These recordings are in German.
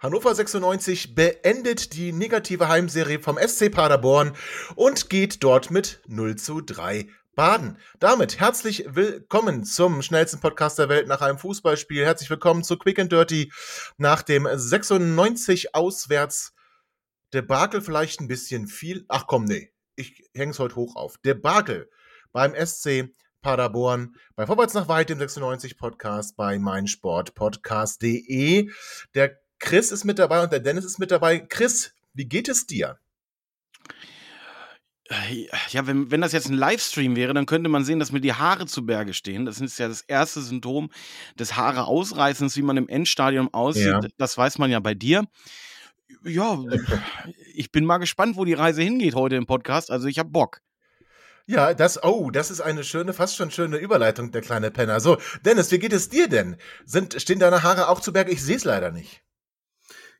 Hannover 96 beendet die negative Heimserie vom SC Paderborn und geht dort mit 0 zu 3 baden. Damit herzlich willkommen zum schnellsten Podcast der Welt nach einem Fußballspiel. Herzlich willkommen zu Quick and Dirty nach dem 96 auswärts Debakel vielleicht ein bisschen viel. Ach komm, nee, ich häng's heute hoch auf. Debakel beim SC Paderborn, bei Vorwärts nach Weit, dem 96 Podcast, bei meinsportpodcast.de. Der Chris ist mit dabei und der Dennis ist mit dabei. Chris, wie geht es dir? Ja, wenn, wenn das jetzt ein Livestream wäre, dann könnte man sehen, dass mir die Haare zu Berge stehen. Das ist ja das erste Symptom des Haare ausreißens, wie man im Endstadium aussieht. Ja. Das weiß man ja bei dir. Ja, ich bin mal gespannt, wo die Reise hingeht heute im Podcast. Also ich habe Bock. Ja, das, oh, das ist eine schöne, fast schon schöne Überleitung, der kleine Penner. So, Dennis, wie geht es dir denn? Sind, stehen deine Haare auch zu Berge? Ich sehe es leider nicht.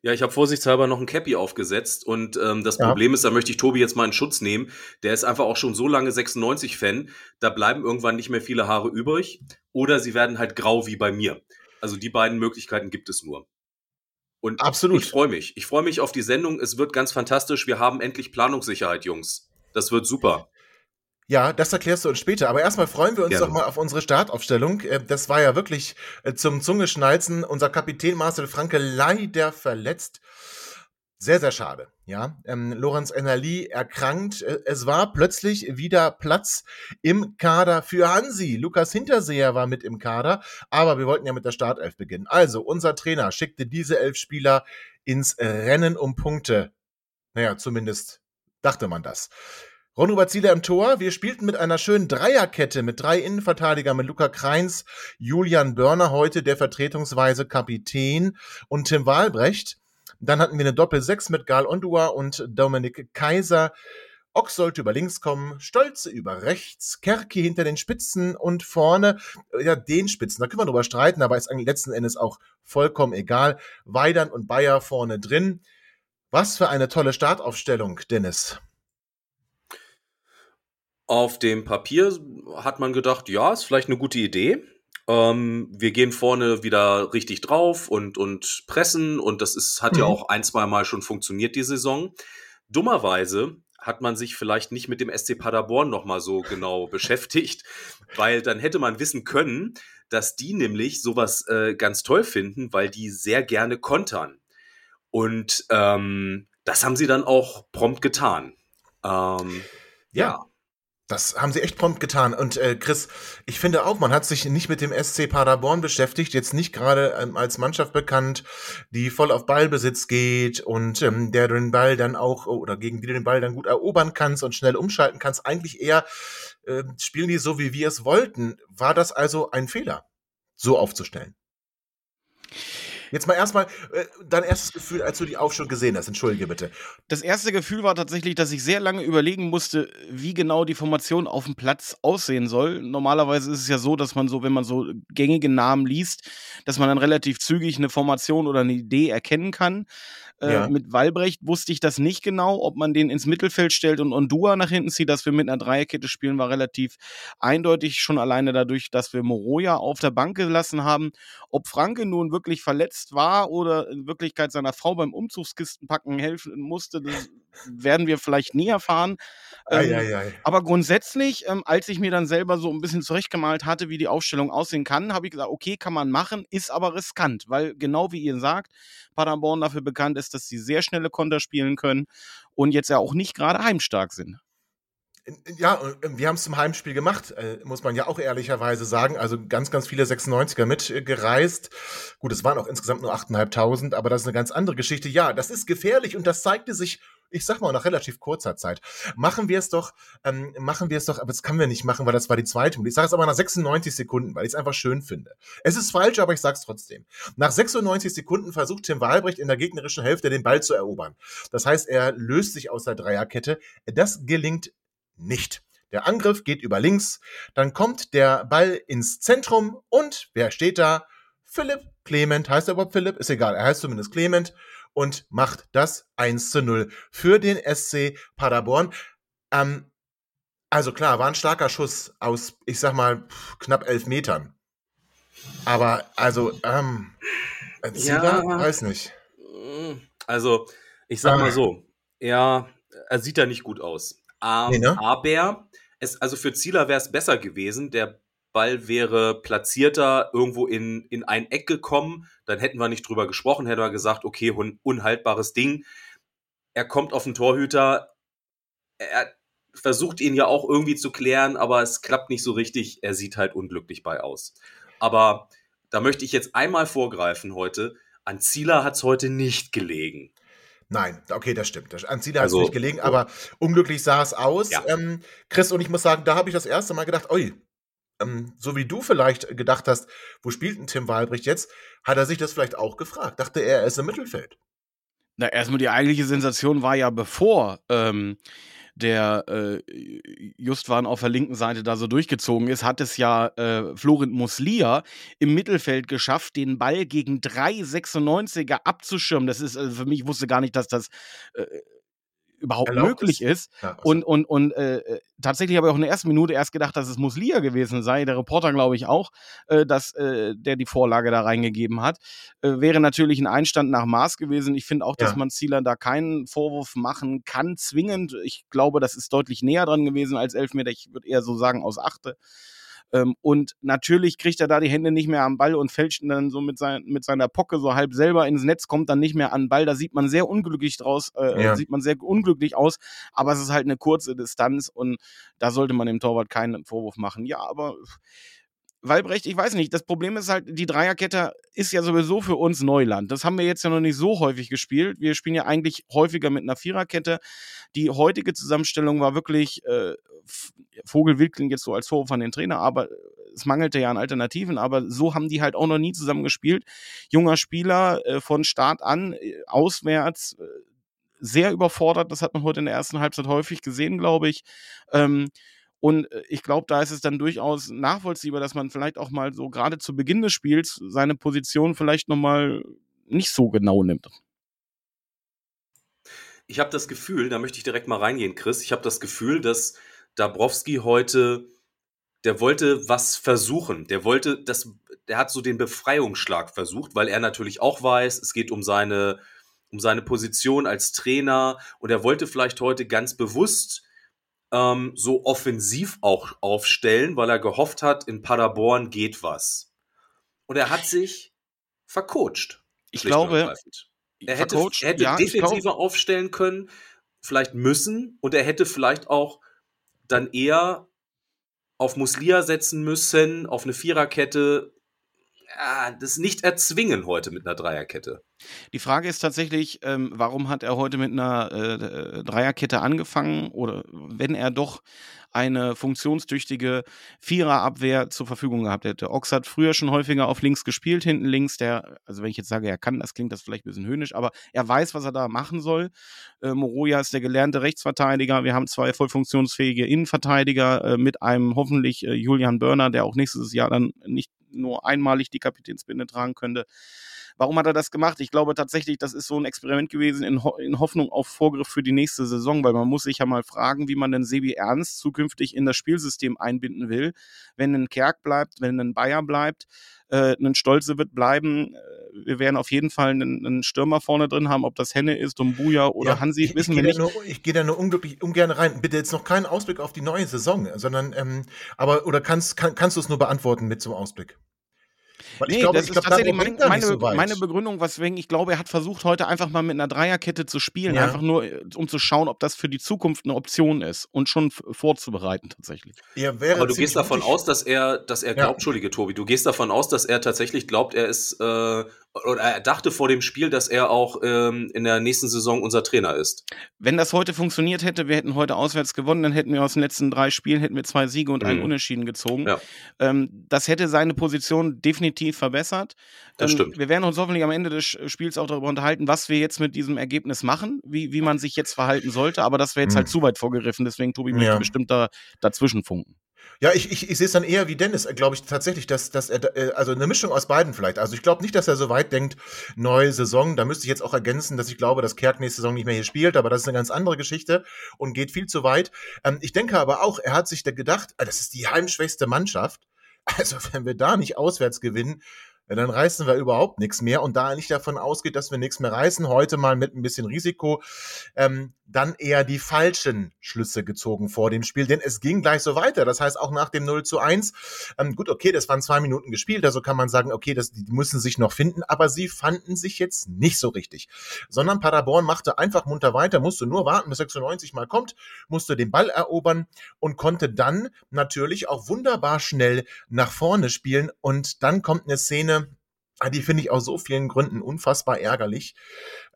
Ja, ich habe vorsichtshalber noch ein Cappy aufgesetzt und ähm, das ja. Problem ist, da möchte ich Tobi jetzt mal in Schutz nehmen. Der ist einfach auch schon so lange 96-Fan, da bleiben irgendwann nicht mehr viele Haare übrig oder sie werden halt grau wie bei mir. Also die beiden Möglichkeiten gibt es nur. Und Absolut. ich freue mich. Ich freue mich auf die Sendung. Es wird ganz fantastisch. Wir haben endlich Planungssicherheit, Jungs. Das wird super. Ja, das erklärst du uns später. Aber erstmal freuen wir uns Gerne. doch mal auf unsere Startaufstellung. Äh, das war ja wirklich äh, zum Zungeschnalzen. Unser Kapitän Marcel Franke leider verletzt. Sehr, sehr schade. Ja, ähm, Lorenz Ennerli erkrankt. Äh, es war plötzlich wieder Platz im Kader für Hansi. Lukas Hinterseher war mit im Kader, aber wir wollten ja mit der Startelf beginnen. Also, unser Trainer schickte diese elf Spieler ins Rennen um Punkte. Naja, zumindest dachte man das. Ron Ziele im Tor. Wir spielten mit einer schönen Dreierkette mit drei Innenverteidigern, mit Luca Kreins, Julian Börner, heute der vertretungsweise Kapitän und Tim Wahlbrecht. Dann hatten wir eine Doppel-6 mit Gal Ondua und Dominik Kaiser. Ox sollte über links kommen, Stolze über rechts, Kerki hinter den Spitzen und vorne, ja, den Spitzen. Da können wir drüber streiten, aber ist eigentlich letzten Endes auch vollkommen egal. Weidern und Bayer vorne drin. Was für eine tolle Startaufstellung, Dennis. Auf dem Papier hat man gedacht, ja, ist vielleicht eine gute Idee. Ähm, wir gehen vorne wieder richtig drauf und, und pressen und das ist, hat mhm. ja auch ein, zwei Mal schon funktioniert die Saison. Dummerweise hat man sich vielleicht nicht mit dem SC Paderborn nochmal so genau beschäftigt, weil dann hätte man wissen können, dass die nämlich sowas äh, ganz toll finden, weil die sehr gerne kontern. Und ähm, das haben sie dann auch prompt getan. Ähm, ja. ja. Das haben sie echt prompt getan. Und äh, Chris, ich finde auch, man hat sich nicht mit dem SC Paderborn beschäftigt, jetzt nicht gerade ähm, als Mannschaft bekannt, die voll auf Ballbesitz geht und ähm, der den Ball dann auch oder gegen die du den Ball dann gut erobern kannst und schnell umschalten kannst. Eigentlich eher äh, spielen die so, wie wir es wollten. War das also ein Fehler, so aufzustellen? Jetzt mal erstmal äh, dein erstes Gefühl, als du die Aufstellung gesehen hast. Entschuldige bitte. Das erste Gefühl war tatsächlich, dass ich sehr lange überlegen musste, wie genau die Formation auf dem Platz aussehen soll. Normalerweise ist es ja so, dass man so, wenn man so gängige Namen liest, dass man dann relativ zügig eine Formation oder eine Idee erkennen kann. Äh, ja. Mit Walbrecht wusste ich das nicht genau, ob man den ins Mittelfeld stellt und Ondua nach hinten zieht, dass wir mit einer Dreierkette spielen, war relativ eindeutig, schon alleine dadurch, dass wir Moroja auf der Bank gelassen haben. Ob Franke nun wirklich verletzt war oder in Wirklichkeit seiner Frau beim Umzugskistenpacken helfen musste, das werden wir vielleicht nie erfahren. Ähm, ei, ei, ei. Aber grundsätzlich, ähm, als ich mir dann selber so ein bisschen zurechtgemalt hatte, wie die Aufstellung aussehen kann, habe ich gesagt, okay, kann man machen, ist aber riskant, weil genau wie ihr sagt, Paderborn dafür bekannt ist, dass sie sehr schnelle Konter spielen können und jetzt ja auch nicht gerade heimstark sind. Ja, wir haben es zum Heimspiel gemacht, äh, muss man ja auch ehrlicherweise sagen. Also ganz, ganz viele 96er mitgereist. Gut, es waren auch insgesamt nur 8.500, aber das ist eine ganz andere Geschichte. Ja, das ist gefährlich und das zeigte sich ich sag mal, nach relativ kurzer Zeit. Machen wir es doch, ähm, machen wir es doch, aber das können wir nicht machen, weil das war die zweite Ich sage es aber nach 96 Sekunden, weil ich es einfach schön finde. Es ist falsch, aber ich sag's trotzdem. Nach 96 Sekunden versucht Tim Wahlbrecht in der gegnerischen Hälfte den Ball zu erobern. Das heißt, er löst sich aus der Dreierkette. Das gelingt nicht. Der Angriff geht über links, dann kommt der Ball ins Zentrum und wer steht da? Philipp Clement. Heißt er überhaupt Philipp? Ist egal, er heißt zumindest Clement und macht das 1 zu 0 für den SC Paderborn. Ähm, also klar, war ein starker Schuss aus, ich sag mal, knapp elf Metern. Aber also, ähm, Zieler, ja, weiß nicht. Also, ich sag mal so, er, er sieht da nicht gut aus. Ähm, nee, ne? Aber es, also für Zieler wäre es besser gewesen. Der Ball wäre platzierter irgendwo in, in ein Eck gekommen, dann hätten wir nicht drüber gesprochen, hätten wir gesagt, okay, un, unhaltbares Ding. Er kommt auf den Torhüter, er versucht ihn ja auch irgendwie zu klären, aber es klappt nicht so richtig. Er sieht halt unglücklich bei aus. Aber da möchte ich jetzt einmal vorgreifen heute. An Zieler hat es heute nicht gelegen. Nein, okay, das stimmt. An Zieler also, hat es nicht gelegen, aber unglücklich sah es aus. Ja. Ähm, Chris, und ich muss sagen, da habe ich das erste Mal gedacht, oi, ähm, so wie du vielleicht gedacht hast, wo spielt ein Tim Wahlbricht jetzt, hat er sich das vielleicht auch gefragt. Dachte er, er ist im Mittelfeld. Na, erstmal die eigentliche Sensation war ja, bevor ähm, der äh, Justwan auf der linken Seite da so durchgezogen ist, hat es ja äh, Florent Muslia im Mittelfeld geschafft, den Ball gegen drei 96er abzuschirmen. Das ist also für mich, ich wusste gar nicht, dass das äh, überhaupt Erlaubt möglich ist. ist. Ja, also. Und, und, und äh, äh tatsächlich habe ich auch in der ersten Minute erst gedacht, dass es Muslia gewesen sei. Der Reporter glaube ich auch, äh, dass äh, der die Vorlage da reingegeben hat. Äh, wäre natürlich ein Einstand nach Maß gewesen. Ich finde auch, dass ja. man Zieler da keinen Vorwurf machen kann, zwingend. Ich glaube, das ist deutlich näher dran gewesen als Elfmeter. Ich würde eher so sagen aus Achte. Ähm, und natürlich kriegt er da die Hände nicht mehr am Ball und fälscht dann so mit, sein, mit seiner Pocke so halb selber ins Netz, kommt dann nicht mehr an den Ball. Da sieht man sehr unglücklich draus, äh, ja. sieht man sehr unglücklich aus, aber es ist halt eine kurze Distanz und da sollte man dem Torwart keinen Vorwurf machen. Ja, aber Walbrecht, ich weiß nicht, das Problem ist halt, die Dreierkette ist ja sowieso für uns Neuland. Das haben wir jetzt ja noch nicht so häufig gespielt. Wir spielen ja eigentlich häufiger mit einer Viererkette. Die heutige Zusammenstellung war wirklich, äh, Vogelwild klingt jetzt so als Vorwurf an den Trainer, aber es mangelte ja an Alternativen, aber so haben die halt auch noch nie zusammen gespielt. Junger Spieler äh, von Start an, äh, auswärts, äh, sehr überfordert. Das hat man heute in der ersten Halbzeit häufig gesehen, glaube ich. Ähm, und äh, ich glaube, da ist es dann durchaus nachvollziehbar, dass man vielleicht auch mal so gerade zu Beginn des Spiels seine Position vielleicht nochmal nicht so genau nimmt. Ich habe das Gefühl, da möchte ich direkt mal reingehen, Chris. Ich habe das Gefühl, dass Dabrowski heute, der wollte was versuchen. Der wollte, das, der hat so den Befreiungsschlag versucht, weil er natürlich auch weiß, es geht um seine, um seine Position als Trainer und er wollte vielleicht heute ganz bewusst ähm, so offensiv auch aufstellen, weil er gehofft hat, in Paderborn geht was. Und er hat sich vercoacht. Ich glaube, er hätte, er hätte ja, defensiver aufstellen können, vielleicht müssen, und er hätte vielleicht auch dann eher auf Muslia setzen müssen, auf eine Viererkette, ja, das nicht erzwingen heute mit einer Dreierkette. Die Frage ist tatsächlich, ähm, warum hat er heute mit einer äh, Dreierkette angefangen oder wenn er doch eine funktionstüchtige Viererabwehr zur Verfügung gehabt hätte. Ox hat früher schon häufiger auf links gespielt, hinten links. Der, also wenn ich jetzt sage, er kann, das klingt das vielleicht ein bisschen höhnisch, aber er weiß, was er da machen soll. Äh, Moroja ist der gelernte Rechtsverteidiger. Wir haben zwei voll funktionsfähige Innenverteidiger äh, mit einem hoffentlich äh, Julian Börner, der auch nächstes Jahr dann nicht nur einmalig die Kapitänsbinde tragen könnte. Warum hat er das gemacht? Ich glaube tatsächlich, das ist so ein Experiment gewesen in, Ho in Hoffnung auf Vorgriff für die nächste Saison, weil man muss sich ja mal fragen, wie man denn Sebi Ernst zukünftig in das Spielsystem einbinden will. Wenn ein Kerk bleibt, wenn ein Bayer bleibt, äh, ein Stolze wird bleiben. Äh, wir werden auf jeden Fall einen, einen Stürmer vorne drin haben, ob das Henne ist, Dumbuya oder ja, Hansi, wissen wir nicht. Nur, ich gehe da nur unglaublich ungern rein. Bitte jetzt noch keinen Ausblick auf die neue Saison, sondern, ähm, aber, oder kannst, kann, kannst du es nur beantworten mit so einem Ausblick? Weil nee, ich glaube, das ich ist glaub, tatsächlich mein, meine, so meine Begründung, weswegen ich glaube, er hat versucht, heute einfach mal mit einer Dreierkette zu spielen, ja. einfach nur, äh, um zu schauen, ob das für die Zukunft eine Option ist und schon vorzubereiten tatsächlich. Ja, Aber du gehst davon aus, dass er, dass er glaubt, ja. Entschuldige, Tobi, du gehst davon aus, dass er tatsächlich glaubt, er ist äh, oder er dachte vor dem Spiel, dass er auch ähm, in der nächsten Saison unser Trainer ist. Wenn das heute funktioniert hätte, wir hätten heute auswärts gewonnen, dann hätten wir aus den letzten drei Spielen hätten wir zwei Siege und mhm. einen Unentschieden gezogen. Ja. Ähm, das hätte seine Position definitiv verbessert. Das ähm, stimmt. Wir werden uns hoffentlich am Ende des Spiels auch darüber unterhalten, was wir jetzt mit diesem Ergebnis machen, wie, wie man sich jetzt verhalten sollte. Aber das wäre jetzt mhm. halt zu weit vorgegriffen, deswegen Tobi möchte ja. bestimmt da dazwischen funken. Ja, ich, ich, ich sehe es dann eher wie Dennis, glaube ich tatsächlich, dass, dass er, äh, also eine Mischung aus beiden vielleicht. Also ich glaube nicht, dass er so weit denkt, neue Saison. Da müsste ich jetzt auch ergänzen, dass ich glaube, dass Kerk nächste Saison nicht mehr hier spielt, aber das ist eine ganz andere Geschichte und geht viel zu weit. Ähm, ich denke aber auch, er hat sich da gedacht, ah, das ist die heimschwächste Mannschaft. Also wenn wir da nicht auswärts gewinnen, ja, dann reißen wir überhaupt nichts mehr. Und da er nicht davon ausgeht, dass wir nichts mehr reißen, heute mal mit ein bisschen Risiko, ähm, dann eher die falschen Schlüsse gezogen vor dem Spiel, denn es ging gleich so weiter. Das heißt, auch nach dem 0 zu 1, ähm, gut, okay, das waren zwei Minuten gespielt, also kann man sagen, okay, das, die müssen sich noch finden, aber sie fanden sich jetzt nicht so richtig. Sondern Paderborn machte einfach munter weiter, musste nur warten, bis 96 mal kommt, musste den Ball erobern und konnte dann natürlich auch wunderbar schnell nach vorne spielen. Und dann kommt eine Szene, die finde ich aus so vielen Gründen unfassbar ärgerlich.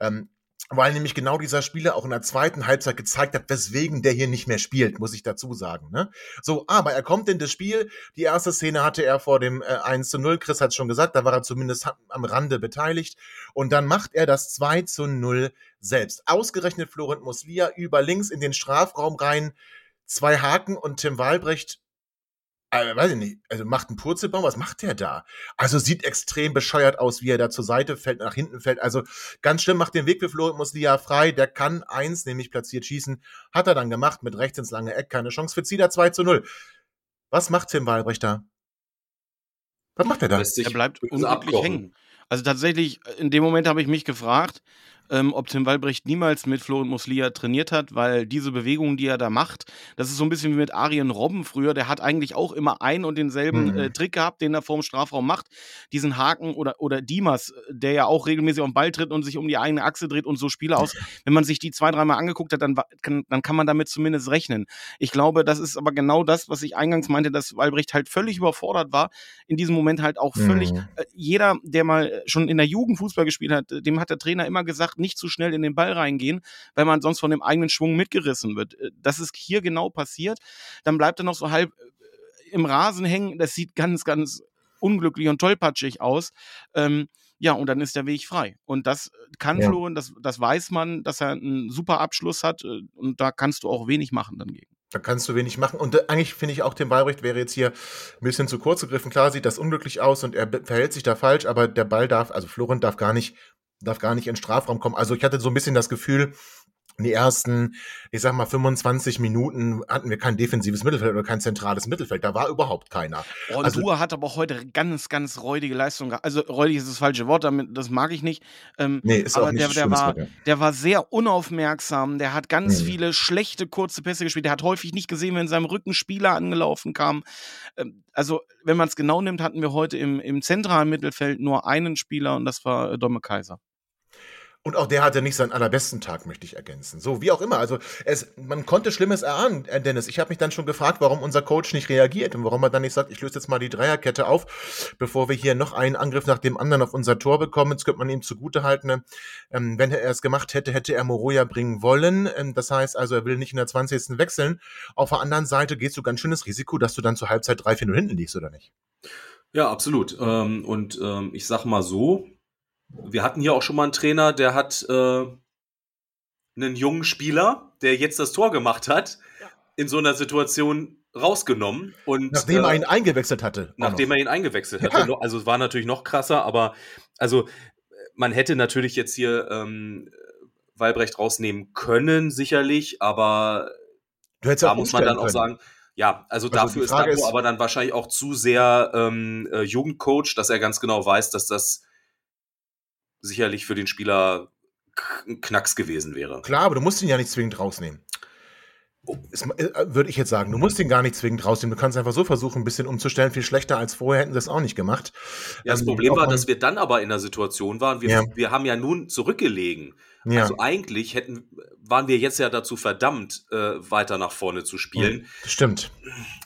Ähm, weil nämlich genau dieser Spieler auch in der zweiten Halbzeit gezeigt hat, weswegen der hier nicht mehr spielt, muss ich dazu sagen. Ne? So, aber er kommt in das Spiel. Die erste Szene hatte er vor dem äh, 1 zu 0. Chris hat schon gesagt, da war er zumindest am Rande beteiligt. Und dann macht er das 2 zu 0 selbst. Ausgerechnet Florent Muslia über links in den Strafraum rein. Zwei Haken und Tim Walbrecht äh, weiß ich nicht, also macht einen Purzelbaum, was macht der da? Also sieht extrem bescheuert aus, wie er da zur Seite fällt, nach hinten fällt. Also ganz schlimm, macht den Weg für Florian Muslia frei. Der kann eins, nämlich platziert schießen. Hat er dann gemacht, mit rechts ins lange Eck, keine Chance für Zieler 2 zu 0. Was macht Tim Walbrecht da? Was macht er da? Er bleibt unglücklich hängen. Also tatsächlich, in dem Moment habe ich mich gefragt, ähm, ob Tim Walbrecht niemals mit Flo und Muslia trainiert hat, weil diese Bewegungen, die er da macht, das ist so ein bisschen wie mit Arjen Robben früher, der hat eigentlich auch immer einen und denselben mhm. äh, Trick gehabt, den er vorm Strafraum macht. Diesen Haken oder, oder Dimas, der ja auch regelmäßig auf den Ball tritt und sich um die eigene Achse dreht und so Spiele aus. Wenn man sich die zwei, dreimal angeguckt hat, dann kann, dann kann man damit zumindest rechnen. Ich glaube, das ist aber genau das, was ich eingangs meinte, dass Walbrecht halt völlig überfordert war. In diesem Moment halt auch völlig, mhm. äh, jeder, der mal schon in der Jugend Fußball gespielt hat, dem hat der Trainer immer gesagt, nicht zu schnell in den Ball reingehen, weil man sonst von dem eigenen Schwung mitgerissen wird. Äh, das ist hier genau passiert. Dann bleibt er noch so halb äh, im Rasen hängen. Das sieht ganz, ganz unglücklich und tollpatschig aus. Ähm, ja, und dann ist der Weg frei. Und das kann ja. Florian, das, das weiß man, dass er einen super Abschluss hat. Äh, und da kannst du auch wenig machen dann gegen. Da kannst du wenig machen. Und eigentlich finde ich auch, Tim Walbrecht wäre jetzt hier ein bisschen zu kurz gegriffen. Klar sieht das unglücklich aus und er verhält sich da falsch, aber der Ball darf, also Florian darf gar nicht darf gar nicht in den Strafraum kommen. Also ich hatte so ein bisschen das Gefühl, die ersten, ich sag mal, 25 Minuten hatten wir kein defensives Mittelfeld oder kein zentrales Mittelfeld. Da war überhaupt keiner. Und also, Ruhr hat aber auch heute ganz, ganz räudige Leistung gehabt. Also räudig ist das falsche Wort, damit, das mag ich nicht. Ähm, nee, ist aber auch nicht der, der, war, der war sehr unaufmerksam. Der hat ganz hm. viele schlechte kurze Pässe gespielt. Der hat häufig nicht gesehen, wenn seinem Rücken Spieler angelaufen kam. Ähm, also, wenn man es genau nimmt, hatten wir heute im, im zentralen Mittelfeld nur einen Spieler und das war äh, Domme Kaiser. Und auch der hatte nicht seinen allerbesten Tag, möchte ich ergänzen. So, wie auch immer. Also, es, man konnte Schlimmes erahnen, äh, Dennis. Ich habe mich dann schon gefragt, warum unser Coach nicht reagiert und warum er dann nicht sagt, ich löse jetzt mal die Dreierkette auf, bevor wir hier noch einen Angriff nach dem anderen auf unser Tor bekommen. Jetzt könnte man ihm zugutehalten, ähm, wenn er es gemacht hätte, hätte er Moroja bringen wollen. Ähm, das heißt also, er will nicht in der 20. wechseln. Auf der anderen Seite gehst du ganz schönes Risiko, dass du dann zur Halbzeit 3-4-0 hinten liegst, oder nicht? Ja, absolut. Ähm, und ähm, ich sag mal so, wir hatten hier auch schon mal einen Trainer, der hat äh, einen jungen Spieler, der jetzt das Tor gemacht hat, ja. in so einer Situation rausgenommen und nachdem äh, er ihn eingewechselt hatte. Nachdem er ihn eingewechselt hatte. Ja. Also war natürlich noch krasser, aber also man hätte natürlich jetzt hier ähm, Walbrecht rausnehmen können, sicherlich, aber da muss man dann können. auch sagen, ja, also, also dafür ist Dabo aber dann wahrscheinlich auch zu sehr ähm, äh, Jugendcoach, dass er ganz genau weiß, dass das sicherlich für den Spieler ein Knacks gewesen wäre. Klar, aber du musst ihn ja nicht zwingend rausnehmen. Oh, äh, würde ich jetzt sagen. Du musst ihn gar nicht zwingend rausnehmen. Du kannst einfach so versuchen, ein bisschen umzustellen. Viel schlechter als vorher hätten sie es auch nicht gemacht. Ja, das ähm, Problem war, dass wir dann aber in der Situation waren, wir, ja. wir haben ja nun zurückgelegen. Ja. Also eigentlich hätten, waren wir jetzt ja dazu verdammt, äh, weiter nach vorne zu spielen. Das stimmt.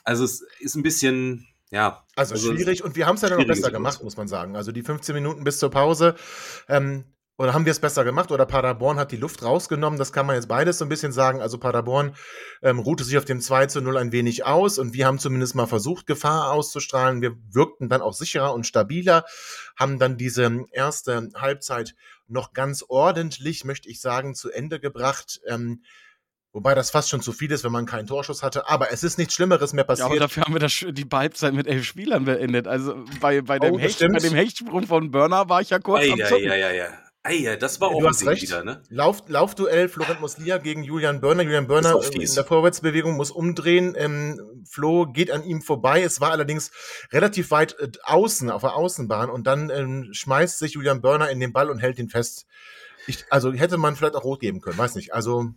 Also es ist ein bisschen, ja. Also, also schwierig und wir haben es ja dann noch besser gemacht, muss man sagen. Also die 15 Minuten bis zur Pause. Ähm, oder haben wir es besser gemacht? Oder Paderborn hat die Luft rausgenommen? Das kann man jetzt beides so ein bisschen sagen. Also Paderborn ähm, ruhte sich auf dem 2 zu 0 ein wenig aus und wir haben zumindest mal versucht, Gefahr auszustrahlen. Wir wirkten dann auch sicherer und stabiler, haben dann diese erste Halbzeit noch ganz ordentlich, möchte ich sagen, zu Ende gebracht. Ähm, Wobei das fast schon zu viel ist, wenn man keinen Torschuss hatte. Aber es ist nichts Schlimmeres mehr passiert. Ja, aber dafür haben wir das, die Halbzeit mit elf Spielern beendet. Also bei, bei, dem, oh, Hecht, bei dem Hechtsprung von Burner war ich ja kurz ei, am Zucken. Ja, ja, ja. Ey, das war auch du hast recht. wieder, ne? Lauf, Laufduell Florent Muslia gegen Julian Börner. Julian Börner in der Vorwärtsbewegung muss umdrehen. Ähm, Flo geht an ihm vorbei. Es war allerdings relativ weit äh, außen, auf der Außenbahn. Und dann ähm, schmeißt sich Julian Börner in den Ball und hält ihn fest. Ich, also hätte man vielleicht auch rot geben können, weiß nicht. Also.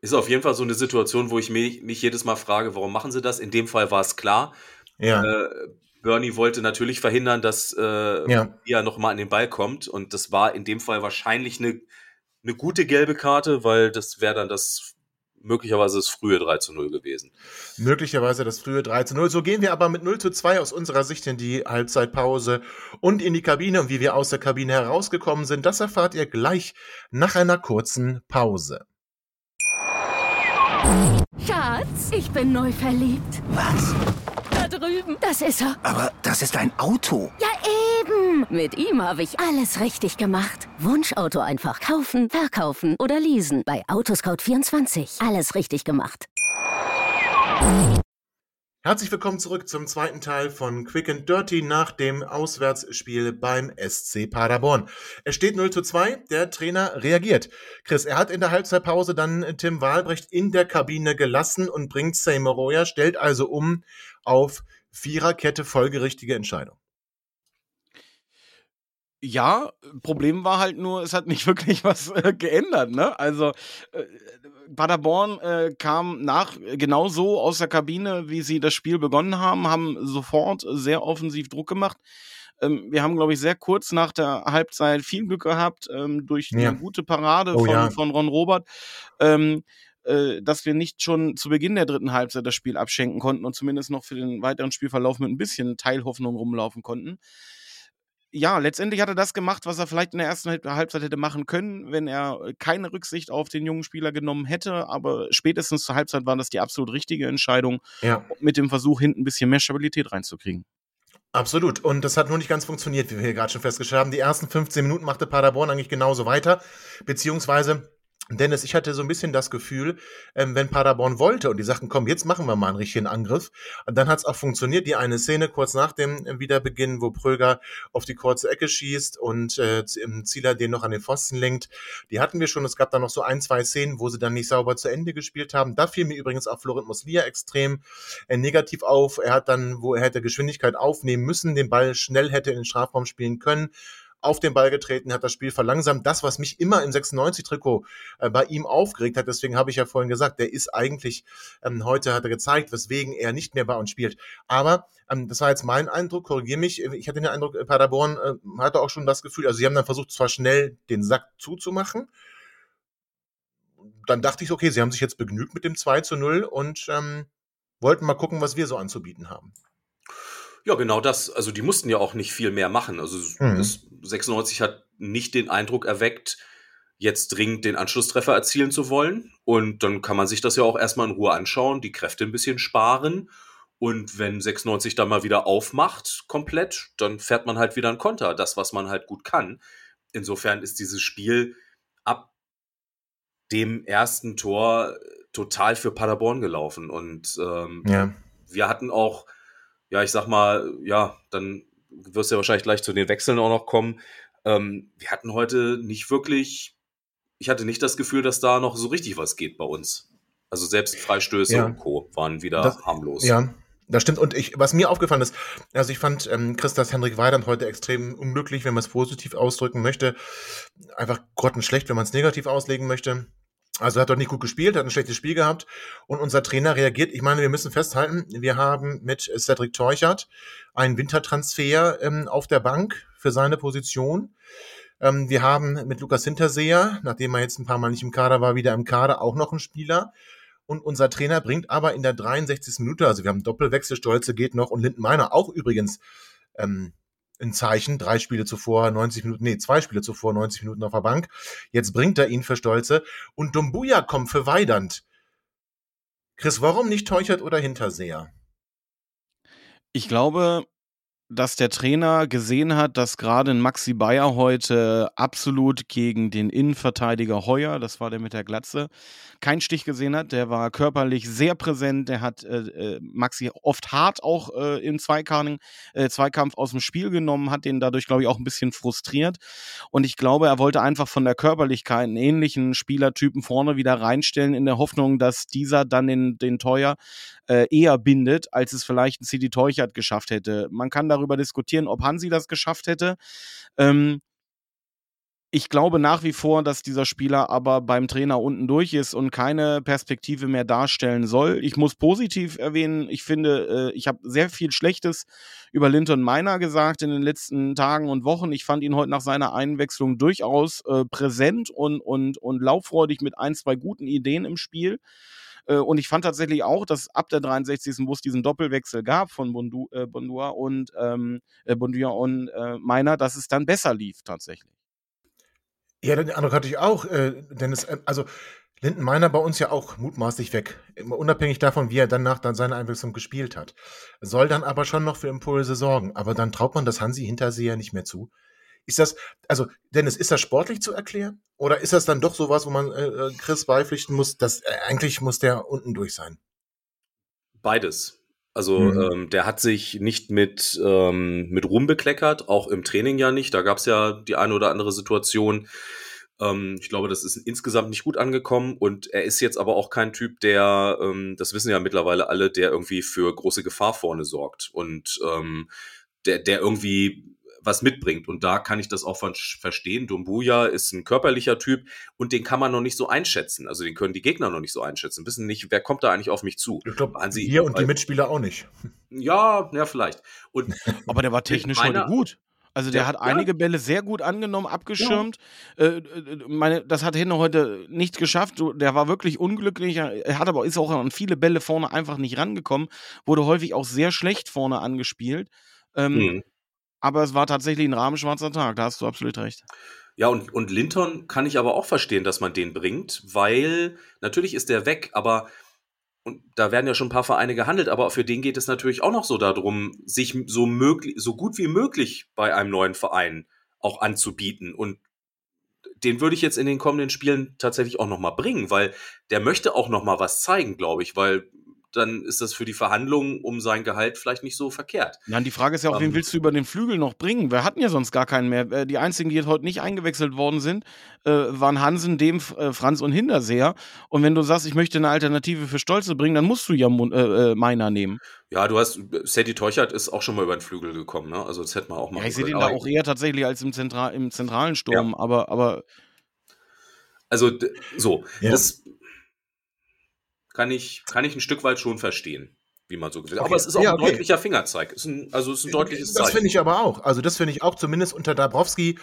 Ist auf jeden Fall so eine Situation, wo ich mich, mich jedes Mal frage, warum machen sie das? In dem Fall war es klar. Ja. Äh, Bernie wollte natürlich verhindern, dass äh, ja. er nochmal an den Ball kommt. Und das war in dem Fall wahrscheinlich eine, eine gute gelbe Karte, weil das wäre dann das möglicherweise das frühe 3 zu 0 gewesen. Möglicherweise das frühe 3 zu 0. So gehen wir aber mit 0 zu 2 aus unserer Sicht in die Halbzeitpause und in die Kabine. Und wie wir aus der Kabine herausgekommen sind, das erfahrt ihr gleich nach einer kurzen Pause. Schatz, ich bin neu verliebt. Was? drüben. Das ist er. Aber das ist ein Auto. Ja, eben. Mit ihm habe ich alles richtig gemacht. Wunschauto einfach kaufen, verkaufen oder leasen. Bei Autoscout24. Alles richtig gemacht. Herzlich willkommen zurück zum zweiten Teil von Quick and Dirty nach dem Auswärtsspiel beim SC Paderborn. Es steht 0 zu 2, der Trainer reagiert. Chris, er hat in der Halbzeitpause dann Tim Wahlbrecht in der Kabine gelassen und bringt Seymour stellt also um auf Viererkette folgerichtige Entscheidung. Ja, Problem war halt nur, es hat nicht wirklich was äh, geändert. Ne? Also äh, Paderborn äh, kam nach genauso aus der Kabine, wie sie das Spiel begonnen haben, haben sofort sehr offensiv Druck gemacht. Ähm, wir haben, glaube ich, sehr kurz nach der Halbzeit viel Glück gehabt ähm, durch ja. eine gute Parade oh, von, ja. von Ron Robert. Ähm, äh, dass wir nicht schon zu Beginn der dritten Halbzeit das Spiel abschenken konnten und zumindest noch für den weiteren Spielverlauf mit ein bisschen Teilhoffnung rumlaufen konnten. Ja, letztendlich hat er das gemacht, was er vielleicht in der ersten Halbzeit hätte machen können, wenn er keine Rücksicht auf den jungen Spieler genommen hätte. Aber spätestens zur Halbzeit war das die absolut richtige Entscheidung, ja. mit dem Versuch, hinten ein bisschen mehr Stabilität reinzukriegen. Absolut. Und das hat nur nicht ganz funktioniert, wie wir hier gerade schon festgestellt haben. Die ersten 15 Minuten machte Paderborn eigentlich genauso weiter. Beziehungsweise Dennis, ich hatte so ein bisschen das Gefühl, ähm, wenn Paderborn wollte und die sagten, komm, jetzt machen wir mal einen richtigen Angriff, dann hat es auch funktioniert. Die eine Szene kurz nach dem Wiederbeginn, wo Pröger auf die kurze Ecke schießt und äh, im Zieler den noch an den Pfosten lenkt, die hatten wir schon. Es gab da noch so ein, zwei Szenen, wo sie dann nicht sauber zu Ende gespielt haben. Da fiel mir übrigens auch Florent Muslia extrem äh, negativ auf. Er hat dann, wo er hätte Geschwindigkeit aufnehmen müssen, den Ball schnell hätte in den Strafraum spielen können, auf den Ball getreten, hat das Spiel verlangsamt. Das, was mich immer im 96-Trikot äh, bei ihm aufgeregt hat, deswegen habe ich ja vorhin gesagt, der ist eigentlich, ähm, heute hat er gezeigt, weswegen er nicht mehr bei uns spielt. Aber ähm, das war jetzt mein Eindruck, korrigiere mich. Ich hatte den Eindruck, äh, Paderborn äh, hatte auch schon das Gefühl, also sie haben dann versucht, zwar schnell den Sack zuzumachen, dann dachte ich, okay, sie haben sich jetzt begnügt mit dem 2 zu 0 und ähm, wollten mal gucken, was wir so anzubieten haben. Ja, genau das. Also die mussten ja auch nicht viel mehr machen. Also mhm. 96 hat nicht den Eindruck erweckt, jetzt dringend den Anschlusstreffer erzielen zu wollen. Und dann kann man sich das ja auch erstmal in Ruhe anschauen, die Kräfte ein bisschen sparen. Und wenn 96 dann mal wieder aufmacht, komplett, dann fährt man halt wieder ein Konter, das, was man halt gut kann. Insofern ist dieses Spiel ab dem ersten Tor total für Paderborn gelaufen. Und ähm, ja. wir hatten auch ja, ich sag mal, ja, dann wirst ja wahrscheinlich gleich zu den Wechseln auch noch kommen. Ähm, wir hatten heute nicht wirklich, ich hatte nicht das Gefühl, dass da noch so richtig was geht bei uns. Also selbst Freistöße ja. und Co. waren wieder das, harmlos. Ja, das stimmt. Und ich, was mir aufgefallen ist, also ich fand ähm, Christas Henrik Weidand heute extrem unglücklich, wenn man es positiv ausdrücken möchte. Einfach grottenschlecht, wenn man es negativ auslegen möchte. Also hat dort nicht gut gespielt, hat ein schlechtes Spiel gehabt und unser Trainer reagiert. Ich meine, wir müssen festhalten, wir haben mit Cedric Teuchert einen Wintertransfer ähm, auf der Bank für seine Position. Ähm, wir haben mit Lukas Hinterseher, nachdem er jetzt ein paar Mal nicht im Kader war, wieder im Kader auch noch einen Spieler. Und unser Trainer bringt aber in der 63. Minute, also wir haben Doppelwechsel, Stolze geht noch und Linden Meiner auch übrigens ähm, ein Zeichen, drei Spiele zuvor, 90 Minuten, nee, zwei Spiele zuvor, 90 Minuten auf der Bank. Jetzt bringt er ihn für Stolze und Dumbuya kommt für Weidand. Chris, warum nicht Teuchert oder Hinterseher? Ich glaube, dass der Trainer gesehen hat, dass gerade Maxi Bayer heute absolut gegen den Innenverteidiger Heuer, das war der mit der Glatze, keinen Stich gesehen hat. Der war körperlich sehr präsent. Der hat äh, äh Maxi oft hart auch äh, im Zweikampf, äh, Zweikampf aus dem Spiel genommen, hat den dadurch, glaube ich, auch ein bisschen frustriert. Und ich glaube, er wollte einfach von der Körperlichkeit einen ähnlichen Spielertypen vorne wieder reinstellen, in der Hoffnung, dass dieser dann den, den Teuer äh, eher bindet, als es vielleicht ein CD Teuchert geschafft hätte. Man kann darüber diskutieren, ob Hansi das geschafft hätte. Ähm, ich glaube nach wie vor, dass dieser Spieler aber beim Trainer unten durch ist und keine Perspektive mehr darstellen soll. Ich muss positiv erwähnen, ich finde, äh, ich habe sehr viel Schlechtes über Linton Meiner gesagt in den letzten Tagen und Wochen. Ich fand ihn heute nach seiner Einwechslung durchaus äh, präsent und, und, und lauffreudig mit ein, zwei guten Ideen im Spiel. Äh, und ich fand tatsächlich auch, dass ab der 63. wo es diesen Doppelwechsel gab von Bondu, äh, Bondua und ähm, äh, Bonduia und äh, Meiner, dass es dann besser lief tatsächlich. Ja, den Eindruck hatte ich auch, äh, Dennis. Äh, also Linden Meiner bei uns ja auch mutmaßlich weg. Unabhängig davon, wie er danach dann seine Einwechslung gespielt hat. Soll dann aber schon noch für Impulse sorgen. Aber dann traut man das Hansi Hinterseher nicht mehr zu. Ist das, also, Dennis, ist das sportlich zu erklären? Oder ist das dann doch sowas, wo man äh, äh, Chris beipflichten muss, dass äh, eigentlich muss der unten durch sein? Beides. Also mhm. ähm, der hat sich nicht mit, ähm, mit Ruhm bekleckert, auch im Training ja nicht. Da gab es ja die eine oder andere Situation. Ähm, ich glaube, das ist insgesamt nicht gut angekommen und er ist jetzt aber auch kein Typ, der, ähm, das wissen ja mittlerweile alle, der irgendwie für große Gefahr vorne sorgt und ähm, der, der irgendwie was mitbringt. Und da kann ich das auch von verstehen. Dumbuya ist ein körperlicher Typ und den kann man noch nicht so einschätzen. Also den können die Gegner noch nicht so einschätzen. Wissen nicht, wer kommt da eigentlich auf mich zu. Ich glaube, hier und die Mitspieler auch nicht. Ja, ja, vielleicht. Und Aber der war technisch heute gut. Also der ja, hat einige ja. Bälle sehr gut angenommen, abgeschirmt. Ja. Äh, äh, meine, das hat Henne heute nicht geschafft. Der war wirklich unglücklich. Er hat aber ist auch an viele Bälle vorne einfach nicht rangekommen. Wurde häufig auch sehr schlecht vorne angespielt. Ähm, mhm. Aber es war tatsächlich ein rahmenschwarzer Tag, da hast du absolut recht. Ja, und, und Linton kann ich aber auch verstehen, dass man den bringt, weil natürlich ist der weg, aber und da werden ja schon ein paar Vereine gehandelt, aber für den geht es natürlich auch noch so darum, sich so möglich, so gut wie möglich bei einem neuen Verein auch anzubieten. Und den würde ich jetzt in den kommenden Spielen tatsächlich auch noch mal bringen, weil der möchte auch noch mal was zeigen, glaube ich, weil dann ist das für die Verhandlungen um sein Gehalt vielleicht nicht so verkehrt. Nein, die Frage ist ja auch, um, wen ähm. willst du über den Flügel noch bringen? Wir hatten ja sonst gar keinen mehr. Äh, die einzigen, die jetzt heute nicht eingewechselt worden sind, äh, waren Hansen, Dem, äh, Franz und Hinterseher. Und wenn du sagst, ich möchte eine Alternative für Stolze bringen, dann musst du ja äh, Meiner nehmen. Ja, du hast, Sadie Teuchert ist auch schon mal über den Flügel gekommen, ne? Also das hätte man auch mal. Ja, ich sehe den da auch eher tatsächlich als im, Zentral im zentralen Sturm, ja. aber, aber. Also so, ja. das kann ich, kann ich ein Stück weit schon verstehen wie man so gesagt okay. Aber es ist auch ja, okay. ein deutlicher Fingerzeig. Ist ein, also es ist ein deutliches Das finde ich aber auch. Also das finde ich auch, zumindest unter Dabrowski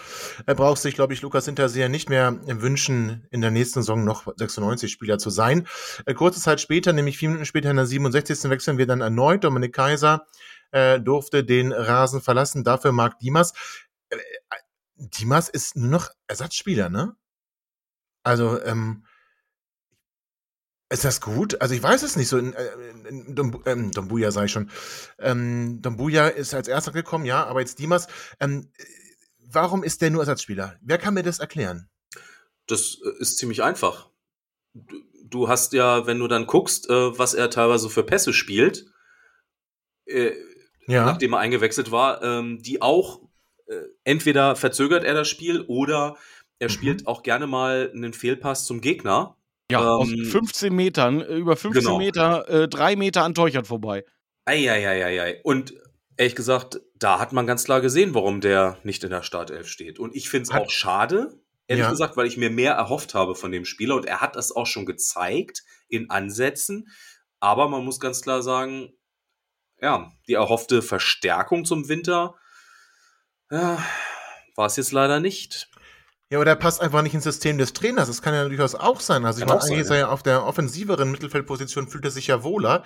äh, braucht sich, glaube ich, Lukas Hinterseher nicht mehr wünschen, in der nächsten Saison noch 96 Spieler zu sein. Äh, kurze Zeit später, nämlich vier Minuten später in der 67. wechseln wir dann erneut. Dominik Kaiser äh, durfte den Rasen verlassen, dafür Marc Dimas. Äh, Dimas ist nur noch Ersatzspieler, ne? Also, ähm, ist das gut? Also ich weiß es nicht so. In, äh, in, in, ähm, Dombuja sage ich schon. Ähm, Dombuja ist als erster gekommen, ja, aber jetzt Dimas. Ähm, warum ist der nur Ersatzspieler? Wer kann mir das erklären? Das äh, ist ziemlich einfach. Du, du hast ja, wenn du dann guckst, äh, was er teilweise für Pässe spielt, äh, ja. nachdem er eingewechselt war, ähm, die auch äh, entweder verzögert er das Spiel oder er mhm. spielt auch gerne mal einen Fehlpass zum Gegner ja, ähm, aus 15 Metern, äh, über 15 genau. Meter, äh, drei Meter an Teuchert vorbei. Eieieiei. Und ehrlich gesagt, da hat man ganz klar gesehen, warum der nicht in der Startelf steht. Und ich finde es auch schade, Ehrlich ja. gesagt, weil ich mir mehr erhofft habe von dem Spieler und er hat das auch schon gezeigt in Ansätzen. Aber man muss ganz klar sagen, ja, die erhoffte Verstärkung zum Winter ja, war es jetzt leider nicht. Ja, aber der passt einfach nicht ins System des Trainers. Das kann ja durchaus auch sein. Also ich meine, eigentlich ist er ja auf der offensiveren Mittelfeldposition fühlt er sich ja wohler.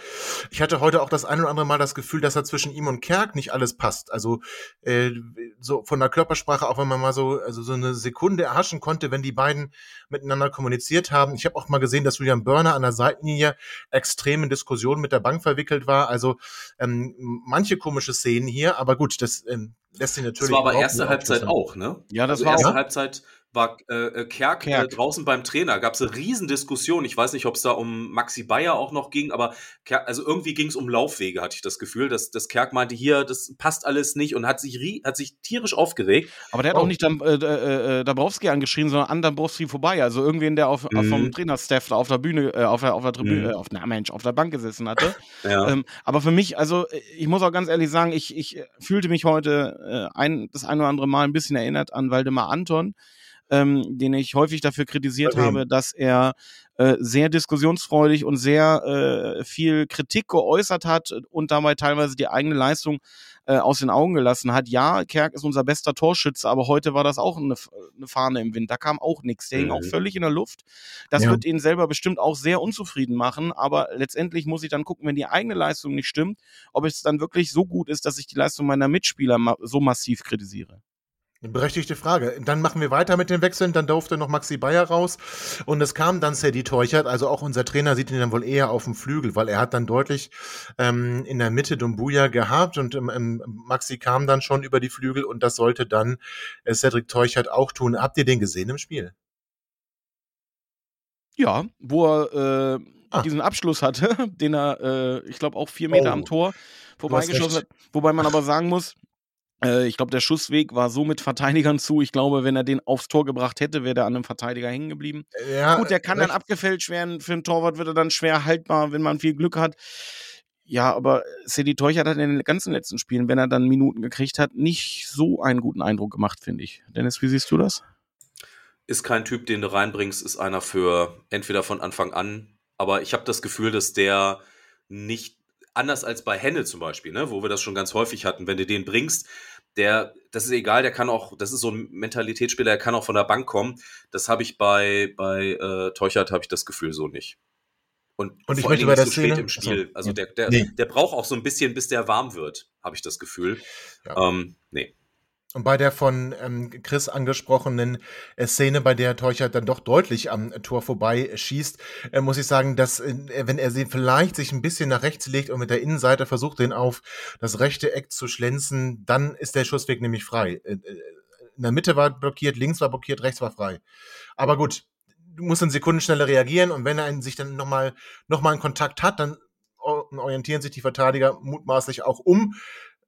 Ich hatte heute auch das ein oder andere Mal das Gefühl, dass er zwischen ihm und Kerk nicht alles passt. Also äh, so von der Körpersprache, auch wenn man mal so also so eine Sekunde erhaschen konnte, wenn die beiden miteinander kommuniziert haben. Ich habe auch mal gesehen, dass Julian Börner an der Seitenlinie extrem in Diskussionen mit der Bank verwickelt war. Also ähm, manche komische Szenen hier, aber gut, das ähm, lässt sich natürlich. Das war aber erste Halbzeit auch, ne? Ja, das also war erste auch. Halbzeit war äh, äh Kerk, äh, Kerk. Äh, draußen beim Trainer. Gab es eine Riesendiskussion. Ich weiß nicht, ob es da um Maxi Bayer auch noch ging, aber Kerk, also irgendwie ging es um Laufwege, hatte ich das Gefühl, dass, dass Kerk meinte, hier, das passt alles nicht und hat sich, hat sich tierisch aufgeregt. Aber der hat oh. auch nicht Dam, äh, äh, Dabrowski angeschrien, sondern an Dabrowski vorbei. Also irgendwen, der auf, mhm. vom Trainerstaff auf der Bühne, äh, auf der, auf der Tribüne, mhm. auf, na Mensch, auf der Bank gesessen hatte. ja. ähm, aber für mich, also ich muss auch ganz ehrlich sagen, ich, ich fühlte mich heute ein, das ein oder andere Mal ein bisschen erinnert an Waldemar Anton ähm, den ich häufig dafür kritisiert okay. habe, dass er äh, sehr diskussionsfreudig und sehr äh, viel Kritik geäußert hat und dabei teilweise die eigene Leistung äh, aus den Augen gelassen hat. Ja, Kerk ist unser bester Torschütze, aber heute war das auch eine, eine Fahne im Wind. Da kam auch nichts. Der mhm. hing auch mhm. völlig in der Luft. Das ja. wird ihn selber bestimmt auch sehr unzufrieden machen, aber letztendlich muss ich dann gucken, wenn die eigene Leistung nicht stimmt, ob es dann wirklich so gut ist, dass ich die Leistung meiner Mitspieler ma so massiv kritisiere. Eine berechtigte Frage. Dann machen wir weiter mit den Wechseln. Dann durfte noch Maxi Bayer raus. Und es kam dann Sadie Teuchert. Also auch unser Trainer sieht ihn dann wohl eher auf dem Flügel, weil er hat dann deutlich ähm, in der Mitte Dumbuya gehabt und ähm, Maxi kam dann schon über die Flügel und das sollte dann äh, Cedric Teuchert auch tun. Habt ihr den gesehen im Spiel? Ja, wo er äh, ah. diesen Abschluss hatte, den er, äh, ich glaube, auch vier Meter oh. am Tor vorbeigeschossen hat. Wobei man aber sagen muss, ich glaube, der Schussweg war so mit Verteidigern zu. Ich glaube, wenn er den aufs Tor gebracht hätte, wäre der an einem Verteidiger hängen geblieben. Ja, Gut, der kann recht. dann abgefälscht werden. Für einen Torwart wird er dann schwer haltbar, wenn man viel Glück hat. Ja, aber Sedi Teuchert hat in den ganzen letzten Spielen, wenn er dann Minuten gekriegt hat, nicht so einen guten Eindruck gemacht, finde ich. Dennis, wie siehst du das? Ist kein Typ, den du reinbringst, ist einer für entweder von Anfang an, aber ich habe das Gefühl, dass der nicht anders als bei Henne zum Beispiel, ne, wo wir das schon ganz häufig hatten, wenn du den bringst, der, das ist egal, der kann auch, das ist so ein Mentalitätsspieler, der kann auch von der Bank kommen. Das habe ich bei, bei äh, Teuchert, habe ich das Gefühl so nicht. Und, und ich möchte bei der so Szene, spät im Spiel. Also, also der, der, nee. der braucht auch so ein bisschen, bis der warm wird, habe ich das Gefühl. Ja. Ähm, nee. Und bei der von ähm, Chris angesprochenen äh, Szene, bei der Teuchert dann doch deutlich am Tor vorbei schießt, äh, muss ich sagen, dass äh, wenn er sie vielleicht sich ein bisschen nach rechts legt und mit der Innenseite versucht, den auf das rechte Eck zu schlänzen, dann ist der Schussweg nämlich frei. Äh, äh, in der Mitte war blockiert, links war blockiert, rechts war frei. Aber gut, du musst in Sekunden schneller reagieren und wenn er sich dann nochmal noch mal einen Kontakt hat, dann orientieren sich die Verteidiger mutmaßlich auch um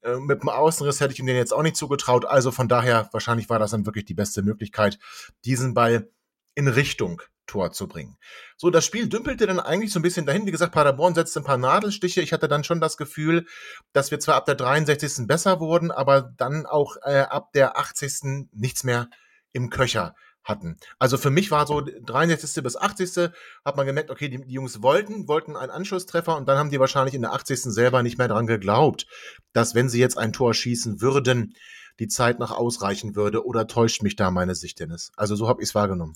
äh, mit dem Außenriss hätte ich ihm den jetzt auch nicht zugetraut. Also von daher, wahrscheinlich war das dann wirklich die beste Möglichkeit, diesen Ball in Richtung Tor zu bringen. So, das Spiel dümpelte dann eigentlich so ein bisschen dahin. Wie gesagt, Paderborn setzte ein paar Nadelstiche. Ich hatte dann schon das Gefühl, dass wir zwar ab der 63. besser wurden, aber dann auch äh, ab der 80. nichts mehr im Köcher hatten. Also für mich war so 63. bis 80. hat man gemerkt, okay, die, die, Jungs wollten, wollten einen Anschlusstreffer und dann haben die wahrscheinlich in der 80. selber nicht mehr dran geglaubt, dass wenn sie jetzt ein Tor schießen würden, die Zeit noch ausreichen würde oder täuscht mich da meine Sicht, Dennis? Also so habe ich es wahrgenommen.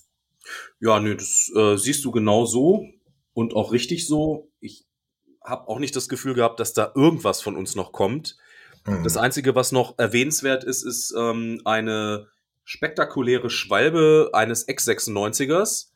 Ja, nö, das äh, siehst du genau so und auch richtig so. Ich habe auch nicht das Gefühl gehabt, dass da irgendwas von uns noch kommt. Mhm. Das Einzige, was noch erwähnenswert ist, ist ähm, eine spektakuläre Schwalbe eines Ex-96ers,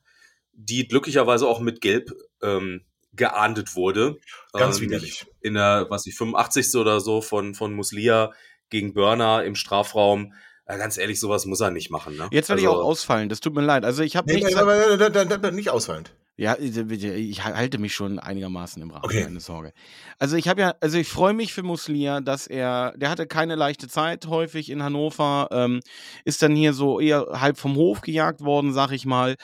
die glücklicherweise auch mit Gelb ähm, geahndet wurde. Ganz ähm, widerlich. In der, was ich, 85. oder so von, von Muslia gegen Burner im Strafraum. Ja, ganz ehrlich, sowas muss er nicht machen. Ne? Jetzt werde also, ich auch ausfallen, das tut mir leid. Also ich habe nee, nicht, nicht ausfallend. Ja, ich halte mich schon einigermaßen im Rahmen, okay. keine Sorge. Also ich habe ja, also ich freue mich für Muslia, dass er, der hatte keine leichte Zeit häufig in Hannover, ähm, ist dann hier so eher halb vom Hof gejagt worden, sag ich mal.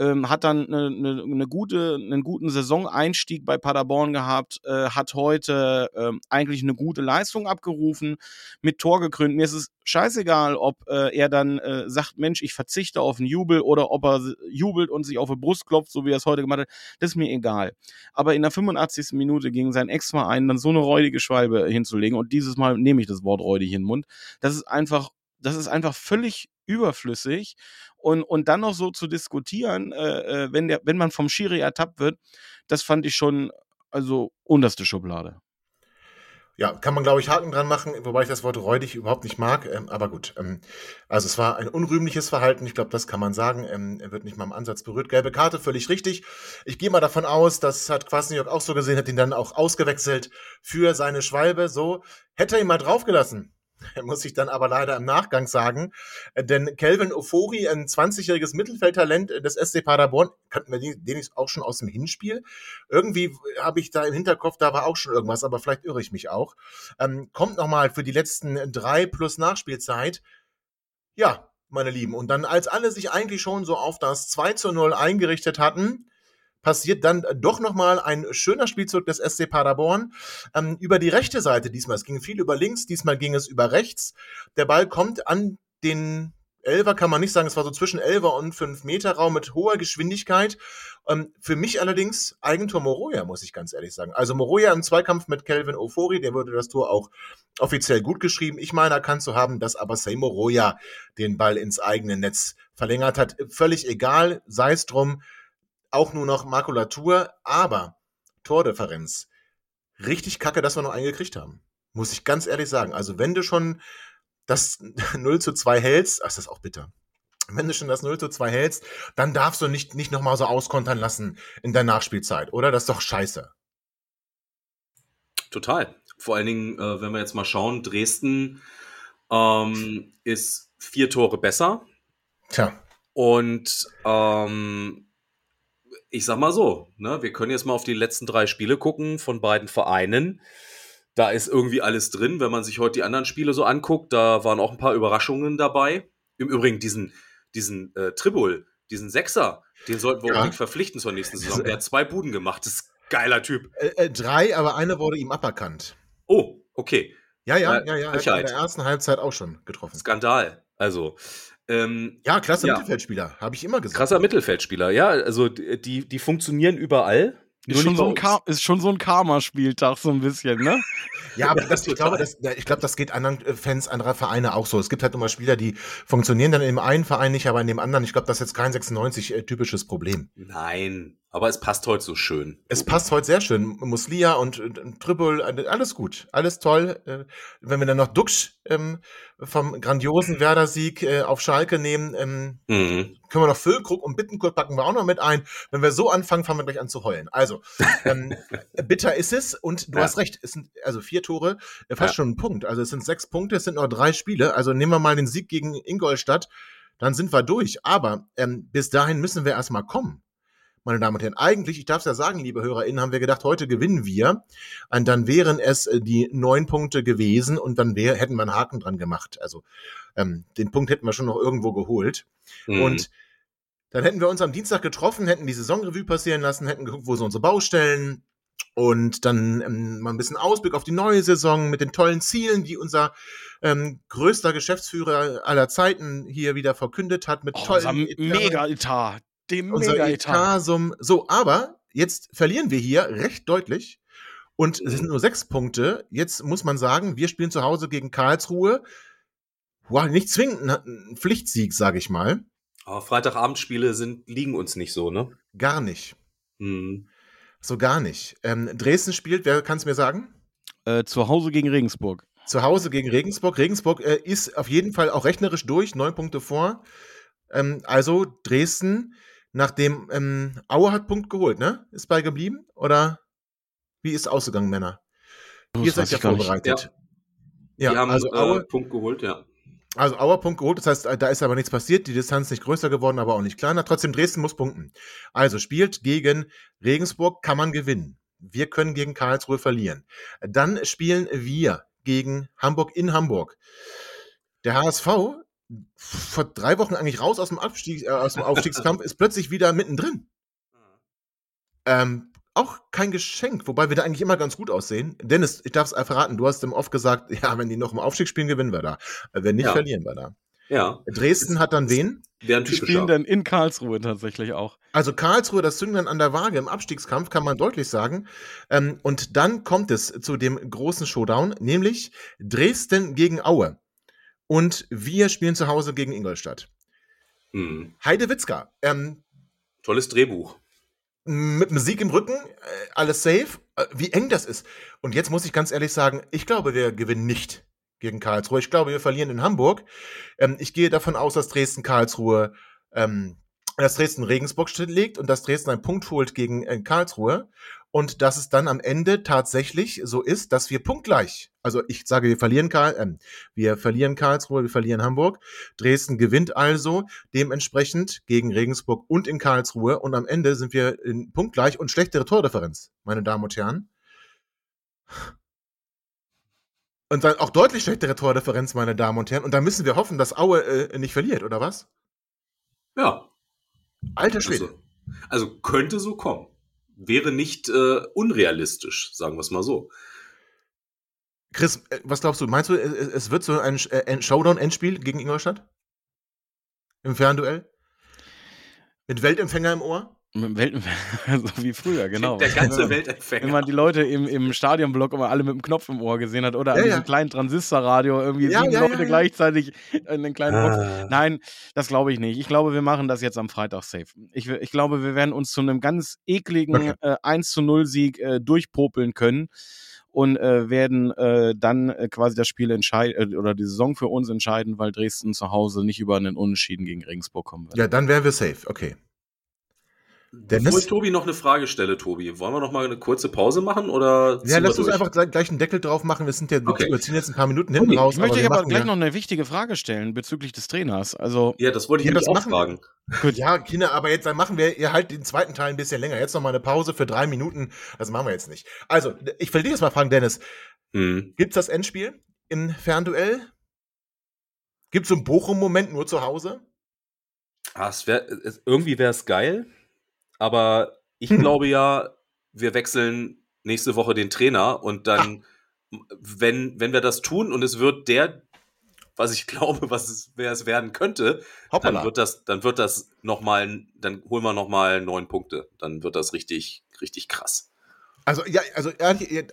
Ähm, hat dann eine, eine, eine gute, einen guten Saisoneinstieg bei Paderborn gehabt, äh, hat heute äh, eigentlich eine gute Leistung abgerufen, mit Tor gekrönt. Mir ist es scheißegal, ob äh, er dann äh, sagt, Mensch, ich verzichte auf einen Jubel oder ob er jubelt und sich auf die Brust klopft, so wie er es heute gemacht hat. Das ist mir egal. Aber in der 85. Minute gegen seinen Ex-Verein dann so eine räudige Schwalbe hinzulegen und dieses Mal nehme ich das Wort räudig in den Mund, das ist einfach das ist einfach völlig überflüssig. Und, und dann noch so zu diskutieren, äh, äh, wenn, der, wenn man vom Schiri ertappt wird, das fand ich schon, also unterste Schublade. Ja, kann man, glaube ich, Haken dran machen, wobei ich das Wort räudig überhaupt nicht mag. Ähm, aber gut. Ähm, also es war ein unrühmliches Verhalten, ich glaube, das kann man sagen. Ähm, er wird nicht mal im Ansatz berührt. Gelbe Karte, völlig richtig. Ich gehe mal davon aus, das hat Kwasniok auch so gesehen, hat ihn dann auch ausgewechselt für seine Schwalbe. So, hätte er ihn mal draufgelassen, muss ich dann aber leider im Nachgang sagen. Äh, denn Kelvin Ofori, ein 20-jähriges Mittelfeldtalent des SC Paderborn, kannten wir den auch schon aus dem Hinspiel. Irgendwie habe ich da im Hinterkopf, da war auch schon irgendwas, aber vielleicht irre ich mich auch. Ähm, kommt nochmal für die letzten drei plus Nachspielzeit. Ja, meine Lieben. Und dann, als alle sich eigentlich schon so auf das 2 zu 0 eingerichtet hatten, passiert dann doch nochmal ein schöner Spielzug des SC Paderborn ähm, über die rechte Seite diesmal. Es ging viel über links, diesmal ging es über rechts. Der Ball kommt an den Elver kann man nicht sagen, es war so zwischen Elver und 5 Meter Raum mit hoher Geschwindigkeit. Ähm, für mich allerdings Eigentor Moroja, muss ich ganz ehrlich sagen. Also Moroja im Zweikampf mit Kelvin Ofori, der würde das Tor auch offiziell gut geschrieben. Ich meine erkannt zu haben, dass aber Say Moroja den Ball ins eigene Netz verlängert hat. Völlig egal, sei es drum auch nur noch Makulatur, aber Tordifferenz. Richtig kacke, dass wir noch einen gekriegt haben. Muss ich ganz ehrlich sagen. Also, wenn du schon das 0 zu 2 hältst, ach, ist das auch bitter. Wenn du schon das 0 zu 2 hältst, dann darfst du nicht, nicht nochmal so auskontern lassen in der Nachspielzeit, oder? Das ist doch scheiße. Total. Vor allen Dingen, äh, wenn wir jetzt mal schauen, Dresden ähm, ist vier Tore besser. Tja. Und ähm, ich sag mal so, ne, wir können jetzt mal auf die letzten drei Spiele gucken von beiden Vereinen. Da ist irgendwie alles drin. Wenn man sich heute die anderen Spiele so anguckt, da waren auch ein paar Überraschungen dabei. Im Übrigen diesen, diesen äh, Tribul, diesen Sechser, den sollten wir ja. unbedingt verpflichten zur nächsten Saison. Der hat zwei Buden gemacht. Das ist ein geiler Typ. Äh, äh, drei, aber einer wurde ihm aberkannt. Oh, okay. Ja, ja, ja, ja. Er hat in der ersten Halbzeit auch schon getroffen. Skandal. Also, ähm, ja, klasse ja. Mittelfeldspieler, habe ich immer gesagt. Krasser Mittelfeldspieler, ja. Also die, die funktionieren überall. Ist schon, so ein ist schon so ein Karma-Spieltag, so ein bisschen, ne? ja, aber das, ich, glaube, das, ich glaube, das geht anderen äh, Fans anderer Vereine auch so. Es gibt halt immer Spieler, die funktionieren dann in dem einen Verein nicht, aber in dem anderen. Ich glaube, das ist jetzt kein 96-typisches äh, Problem. Nein, aber es passt heute so schön. Es passt heute sehr schön. Muslia und, und Triple, alles gut, alles toll. Äh, wenn wir dann noch Duxch ähm, vom grandiosen Werder-Sieg äh, auf Schalke nehmen, ähm, mhm. können wir noch Füllkrug und Bittenkurt packen wir auch noch mit ein. Wenn wir so anfangen, fangen wir gleich an zu heulen. Also, ähm, bitter ist es und du ja. hast recht, es sind also vier Tore, äh, fast ja. schon ein Punkt. Also es sind sechs Punkte, es sind nur drei Spiele. Also nehmen wir mal den Sieg gegen Ingolstadt, dann sind wir durch. Aber ähm, bis dahin müssen wir erstmal kommen meine Damen und Herren. Eigentlich, ich darf es ja sagen, liebe HörerInnen, haben wir gedacht, heute gewinnen wir. Und dann wären es äh, die neun Punkte gewesen und dann wär, hätten wir einen Haken dran gemacht. Also ähm, den Punkt hätten wir schon noch irgendwo geholt. Mhm. Und dann hätten wir uns am Dienstag getroffen, hätten die Saisonrevue passieren lassen, hätten geguckt, wo sind unsere Baustellen, und dann ähm, mal ein bisschen Ausblick auf die neue Saison mit den tollen Zielen, die unser ähm, größter Geschäftsführer aller Zeiten hier wieder verkündet hat, mit oh, tollen Mega-Etat dem unser Etat-Sum. So, aber jetzt verlieren wir hier recht deutlich. Und es sind nur sechs Punkte. Jetzt muss man sagen, wir spielen zu Hause gegen Karlsruhe. Wow, nicht zwingend ein Pflichtsieg, sage ich mal. Aber Freitagabendspiele sind, liegen uns nicht so, ne? Gar nicht. Mhm. So gar nicht. Ähm, Dresden spielt, wer kann es mir sagen? Äh, zu Hause gegen Regensburg. Zu Hause gegen Regensburg. Regensburg äh, ist auf jeden Fall auch rechnerisch durch, neun Punkte vor. Ähm, also Dresden Nachdem ähm, Aue hat Punkt geholt, ne? Ist bei geblieben? Oder wie ist ausgegangen, Männer? Das Ihr seid ja vorbereitet. Ja, ja haben, also Aue äh, Punkt geholt, ja. Also Auer Punkt geholt, das heißt, da ist aber nichts passiert, die Distanz nicht größer geworden, aber auch nicht kleiner. Trotzdem, Dresden muss punkten. Also spielt gegen Regensburg, kann man gewinnen. Wir können gegen Karlsruhe verlieren. Dann spielen wir gegen Hamburg in Hamburg. Der HSV vor drei Wochen eigentlich raus aus dem, Abstieg, äh, aus dem Aufstiegskampf, ist plötzlich wieder mittendrin. Ähm, auch kein Geschenk, wobei wir da eigentlich immer ganz gut aussehen. Dennis, ich darf es verraten, du hast dem oft gesagt, ja, wenn die noch im Aufstieg spielen, gewinnen wir da. Äh, wenn nicht, ja. verlieren wir da. Ja. Dresden hat dann wen? Die spielen dann in Karlsruhe tatsächlich auch. Also Karlsruhe, das Zünglein an der Waage im Abstiegskampf, kann man deutlich sagen. Ähm, und dann kommt es zu dem großen Showdown, nämlich Dresden gegen Aue. Und wir spielen zu Hause gegen Ingolstadt. Hm. Heide Witzka. Ähm, Tolles Drehbuch. Mit dem Sieg im Rücken, äh, alles safe. Äh, wie eng das ist. Und jetzt muss ich ganz ehrlich sagen, ich glaube, wir gewinnen nicht gegen Karlsruhe. Ich glaube, wir verlieren in Hamburg. Ähm, ich gehe davon aus, dass Dresden Karlsruhe, ähm, dass Dresden Regensburg legt und dass Dresden einen Punkt holt gegen äh, Karlsruhe und dass es dann am Ende tatsächlich so ist, dass wir punktgleich, also ich sage, wir verlieren Karl, äh, wir verlieren Karlsruhe, wir verlieren Hamburg, Dresden gewinnt also dementsprechend gegen Regensburg und in Karlsruhe und am Ende sind wir in punktgleich und schlechtere Tordifferenz, meine Damen und Herren. Und dann auch deutlich schlechtere Tordifferenz, meine Damen und Herren. Und da müssen wir hoffen, dass Aue äh, nicht verliert, oder was? Ja. Alter Schwede. Also, also könnte so kommen. Wäre nicht äh, unrealistisch, sagen wir es mal so. Chris, äh, was glaubst du? Meinst du, es wird so äh, ein Showdown-Endspiel gegen Ingolstadt? Im Fernduell? Mit Weltempfänger im Ohr? Weltempfänger, so wie früher, genau. Der ganze Weltempfänger. Wenn man die Leute im, im Stadionblock immer alle mit dem Knopf im Ohr gesehen hat oder ja, an diesem ja. kleinen Transistorradio irgendwie ja, sieben Leute gleichzeitig in den kleinen Box. Ah. Nein, das glaube ich nicht. Ich glaube, wir machen das jetzt am Freitag safe. Ich, ich glaube, wir werden uns zu einem ganz ekligen okay. äh, 1 zu 0 Sieg äh, durchpopeln können und äh, werden äh, dann äh, quasi das Spiel entscheiden äh, oder die Saison für uns entscheiden, weil Dresden zu Hause nicht über einen Unentschieden gegen Regensburg kommen wird. Ja, dann wären wir safe, okay. Dennis? Bevor ich Tobi noch eine Frage stelle, Tobi, wollen wir noch mal eine kurze Pause machen oder? Ja, lass uns einfach gleich einen Deckel drauf machen. Wir sind ja, okay. wir ziehen jetzt ein paar Minuten hinten raus. Ich möchte aber, aber gleich ja. noch eine wichtige Frage stellen bezüglich des Trainers. Also ja, das wollte ich ja, das auch fragen. Gut. Ja, Kinder, aber jetzt dann machen wir ihr halt den zweiten Teil ein bisschen länger. Jetzt noch mal eine Pause für drei Minuten. Das machen wir jetzt nicht. Also, ich will dir jetzt mal fragen, Dennis. Hm. Gibt's das Endspiel im Fernduell? Gibt's so einen Bochum-Moment nur zu Hause? Ah, es wär, irgendwie wäre es geil. Aber ich hm. glaube ja, wir wechseln nächste Woche den Trainer und dann, Ach. wenn, wenn wir das tun und es wird der, was ich glaube, was es, wer es werden könnte, Hoppala. dann wird das, dann wird das nochmal, dann holen wir nochmal neun Punkte. Dann wird das richtig, richtig krass. Also, ja, also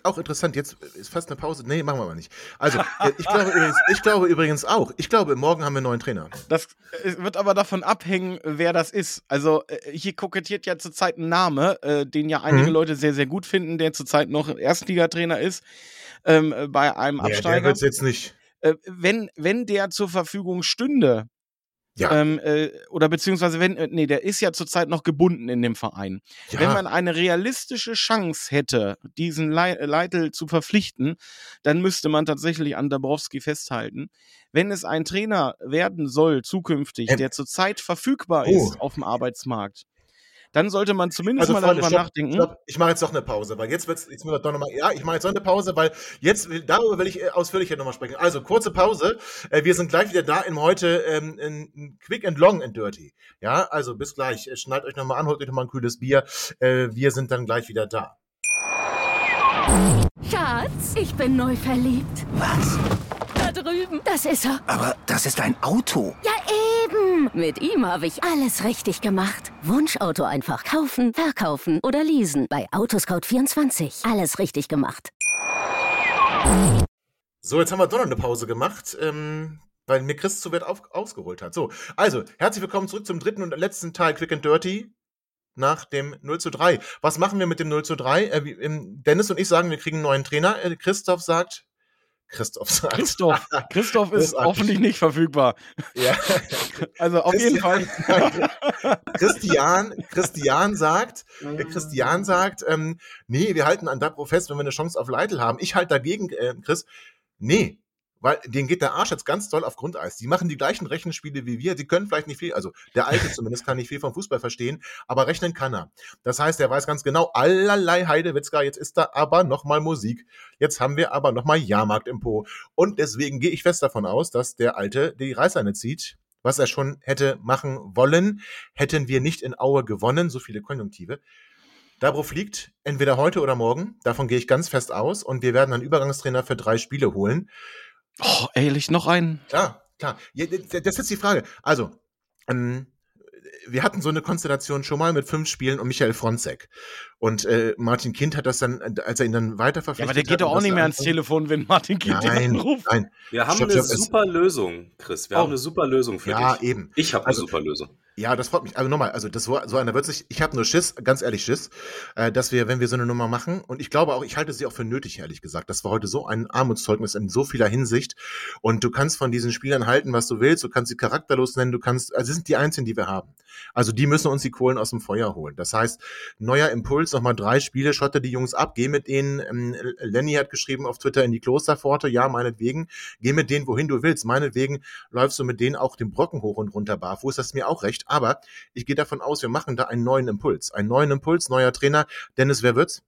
auch interessant, jetzt ist fast eine Pause. Nee, machen wir mal nicht. Also, ich glaube, übrigens, ich glaube übrigens auch. Ich glaube, morgen haben wir einen neuen Trainer. Das wird aber davon abhängen, wer das ist. Also, äh, hier kokettiert ja zurzeit ein Name, äh, den ja einige mhm. Leute sehr, sehr gut finden, der zurzeit noch Erstligatrainer ist. Ähm, bei einem Absteiger. Ja, der wird jetzt nicht. Äh, wenn, wenn der zur Verfügung stünde, ja. Ähm, äh, oder beziehungsweise wenn, äh, nee, der ist ja zurzeit noch gebunden in dem Verein. Ja. Wenn man eine realistische Chance hätte, diesen Le Leitl zu verpflichten, dann müsste man tatsächlich an Dabrowski festhalten. Wenn es ein Trainer werden soll, zukünftig, ähm. der zurzeit verfügbar oh. ist auf dem Arbeitsmarkt, dann sollte man zumindest also, mal darüber stopp, nachdenken. Stopp. Ich mache jetzt doch eine Pause, weil jetzt wird's, jetzt wir doch nochmal, ja, ich mache jetzt noch eine Pause, weil jetzt, darüber will ich äh, ausführlicher nochmal sprechen. Also, kurze Pause. Äh, wir sind gleich wieder da in heute ähm, in Quick and Long and Dirty. Ja, also bis gleich. Äh, schneidet euch nochmal an, holt euch nochmal ein kühles Bier. Wir sind dann gleich wieder da. Schatz, ich bin neu verliebt. Was? Da drüben. Das ist er. Aber das ist ein Auto. Ja, eben. Mit ihm habe ich alles richtig gemacht. Wunschauto einfach kaufen, verkaufen oder leasen. Bei Autoscout24. Alles richtig gemacht. So, jetzt haben wir doch noch eine Pause gemacht. Ähm, weil mir Chris zu weit auf, ausgeholt hat. So, also, herzlich willkommen zurück zum dritten und letzten Teil Quick and Dirty nach dem 0 zu 3. Was machen wir mit dem 0 zu 3? Äh, Dennis und ich sagen, wir kriegen einen neuen Trainer. Äh, Christoph sagt, Christoph sagt. Christoph. Christoph ist hoffentlich nicht verfügbar. Ja. Also auf Christian, jeden Fall. Christian, Christian sagt, äh, Christian sagt, ähm, nee, wir halten an Dabro fest, wenn wir eine Chance auf Leitl haben. Ich halte dagegen, äh, Chris, nee, weil denen geht der Arsch jetzt ganz doll auf Grundeis. Die machen die gleichen Rechenspiele wie wir. Die können vielleicht nicht viel, also der Alte zumindest kann nicht viel vom Fußball verstehen, aber rechnen kann er. Das heißt, er weiß ganz genau, allerlei Heidewitzka, jetzt ist da aber nochmal Musik. Jetzt haben wir aber nochmal Jahrmarkt im Po. Und deswegen gehe ich fest davon aus, dass der Alte die Reißleine zieht, was er schon hätte machen wollen, hätten wir nicht in Aue gewonnen, so viele Konjunktive. Dabro fliegt entweder heute oder morgen, davon gehe ich ganz fest aus, und wir werden einen Übergangstrainer für drei Spiele holen. Oh, ehrlich, noch einen? Klar, klar. Ja, das ist jetzt die Frage. Also, ähm, wir hatten so eine Konstellation schon mal mit fünf Spielen und Michael Fronzek. Und äh, Martin Kind hat das dann, als er ihn dann weiter verpflichtet Ja, aber der geht doch auch nicht mehr ans Telefon, wenn Martin Kind nein, ihn anruft. Nein, Wir haben Stopp, eine stopp, es- super Lösung, Chris. Wir Oh. haben eine super Lösung für Ja, dich. eben. Ich habe eine Also- super Lösung. Ja, das freut mich. Also nochmal, also das war so einer wird sich, ich habe nur Schiss, ganz ehrlich Schiss, äh, dass wir, wenn wir so eine Nummer machen, und ich glaube auch, ich halte sie auch für nötig, ehrlich gesagt. Das war heute so ein Armutszeugnis in so vieler Hinsicht. Und du kannst von diesen Spielern halten, was du willst, du kannst sie charakterlos nennen, du kannst, also sie sind die einzigen, die wir haben. Also die müssen uns die Kohlen aus dem Feuer holen. Das heißt, neuer Impuls, nochmal drei Spiele, schotte die Jungs ab, geh mit denen, ähm, Lenny hat geschrieben auf Twitter in die Klosterpforte, ja, meinetwegen, geh mit denen, wohin du willst. Meinetwegen läufst du mit denen auch den Brocken hoch und runter barfuß, das ist mir auch recht. Aber ich gehe davon aus, wir machen da einen neuen Impuls. Einen neuen Impuls, neuer Trainer. Dennis, wer wird's?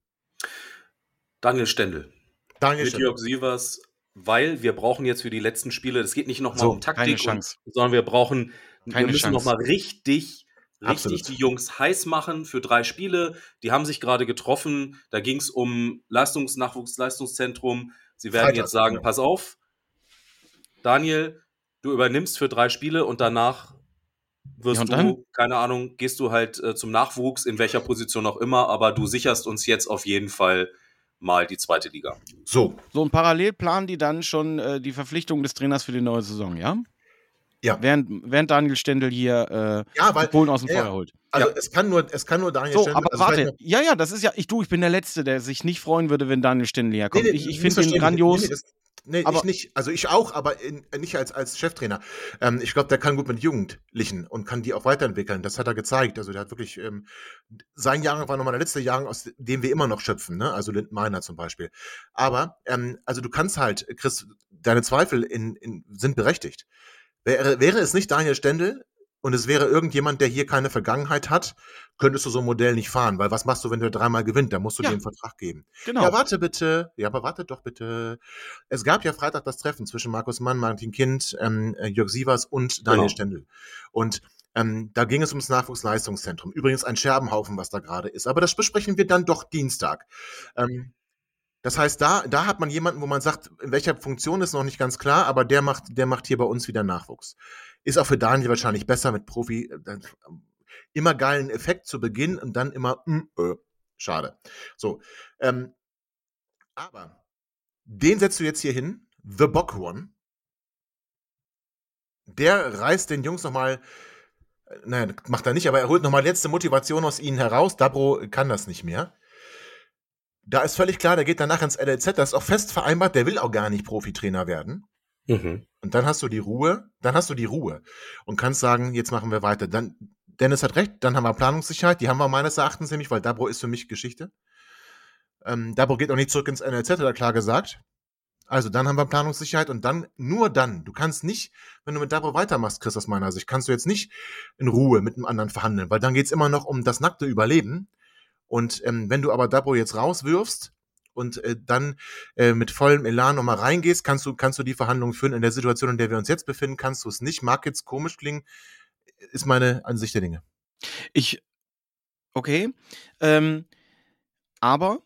Daniel Stendel. Daniel Mit Stendel. Jörg Sievers, weil wir brauchen jetzt für die letzten Spiele, es geht nicht nochmal So, um Taktik, und, sondern wir brauchen, Keine wir müssen nochmal richtig, richtig Absolut. die Jungs heiß machen für drei Spiele. Die haben sich gerade getroffen. Da ging es um Leistungsnachwuchsleistungszentrum. Sie werden Freitag, jetzt sagen, ja. pass auf, Daniel, du übernimmst für drei Spiele und danach wirst Ja, du, dann? keine Ahnung, gehst du halt äh, zum Nachwuchs, in welcher Position auch immer, aber du sicherst uns jetzt auf jeden Fall mal die zweite Liga. So, So, und parallel planen die dann schon äh, die Verpflichtung des Trainers für die neue Saison, ja? Ja. Während, während Daniel Stendel hier äh, ja, weil, Polen aus dem ja, Feuer ja. holt. also es kann nur, es kann nur Daniel So, Stendel- aber also warte. Ja, ja, das ist ja, ich du, ich bin der Letzte, der sich nicht freuen würde, wenn Daniel Stendel herkommt. Nee, nee, ich ich finde ihn grandios. Nee, nee, das, nee Aber- ich nicht. Also ich auch, aber in, nicht als, als Cheftrainer. Ähm, ich glaube, der kann gut mit Jugendlichen und kann die auch weiterentwickeln. Das hat er gezeigt. Also der hat wirklich, ähm, sein Jahrgang war nochmal der letzte Jahrgang, aus dem wir immer noch schöpfen, ne? Also Lind Meiner zum Beispiel. Aber, ähm, also du kannst halt, Chris, deine Zweifel in, in, sind berechtigt. Wäre, wäre es nicht Daniel Stendel und es wäre irgendjemand, der hier keine Vergangenheit hat, könntest du so ein Modell nicht fahren, weil was machst du, wenn du dreimal gewinnt? Da musst du Ja. dir einen Vertrag geben. Genau. Ja, warte bitte. Ja, aber warte doch bitte. Es gab ja Freitag das Treffen zwischen Markus Mann, Martin Kind, ähm, äh, Jörg Sievers und Daniel Genau. Stendel. Und ähm, da ging es ums Nachwuchsleistungszentrum. Übrigens ein Scherbenhaufen, was da gerade ist. Aber das besprechen wir dann doch Dienstag. Ähm, das heißt, da, da hat man jemanden, wo man sagt, in welcher Funktion ist noch nicht ganz klar, aber der macht, der macht hier bei uns wieder Nachwuchs. Ist auch für Daniel wahrscheinlich besser mit Profi. äh, ähm, Immer geilen Effekt zu Beginn und dann immer, mm, äh, schade. So. Ähm, aber den setzt du jetzt hier hin, The Bock One. Der reißt den Jungs nochmal, nein, macht er nicht, aber er holt nochmal letzte Motivation aus ihnen heraus. Dabro kann das nicht mehr. Da ist völlig klar, der geht danach ins LLZ, das ist auch fest vereinbart, der will auch gar nicht Profitrainer werden. Mhm. Und dann hast du die Ruhe, dann hast du die Ruhe und kannst sagen, jetzt machen wir weiter. Dann, Dennis hat recht, dann haben wir Planungssicherheit, die haben wir meines Erachtens nämlich, weil Dabro ist für mich Geschichte. Ähm, Dabro geht auch nicht zurück ins NLZ, hat er klar gesagt. Also dann haben wir Planungssicherheit und dann, nur dann, du kannst nicht, wenn du mit Dabro weitermachst, Chris, aus meiner Sicht, kannst du jetzt nicht in Ruhe mit einem anderen verhandeln, weil dann geht's immer noch um das nackte Überleben. Und ähm, wenn du aber Dabro jetzt rauswirfst und äh, dann äh, mit vollem Elan nochmal reingehst, kannst du, kannst du die Verhandlungen führen. In der Situation, in der wir uns jetzt befinden, kannst du es nicht. Mag jetzt komisch klingen, ist meine Ansicht der Dinge. Ich, okay. Ähm, aber,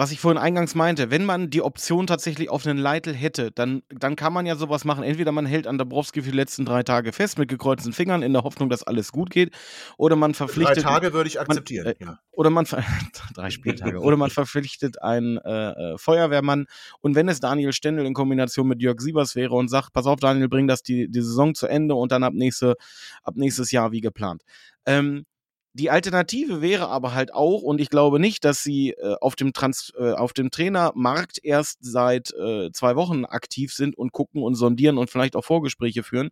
was ich vorhin eingangs meinte, wenn man die Option tatsächlich auf einen Leitl hätte, dann, dann kann man ja sowas machen. Entweder man hält an Dabrowski für die letzten drei Tage fest mit gekreuzten Fingern in der Hoffnung, dass alles gut geht, oder man Drei verpflichtet. Tage würde ich akzeptieren. äh, ja. Oder man drei Spieltage. Oder man verpflichtet einen äh, äh, Feuerwehrmann. Und wenn es Daniel Stendel in Kombination mit Jörg Sievers wäre und sagt, pass auf, Daniel, bring das die, die Saison zu Ende und dann ab, nächste, ab nächstes Jahr wie geplant. Ähm, die Alternative wäre aber halt auch, und ich glaube nicht, dass sie äh, auf, dem Trans äh, auf dem Trainermarkt erst seit äh, zwei Wochen aktiv sind und gucken und sondieren und vielleicht auch Vorgespräche führen,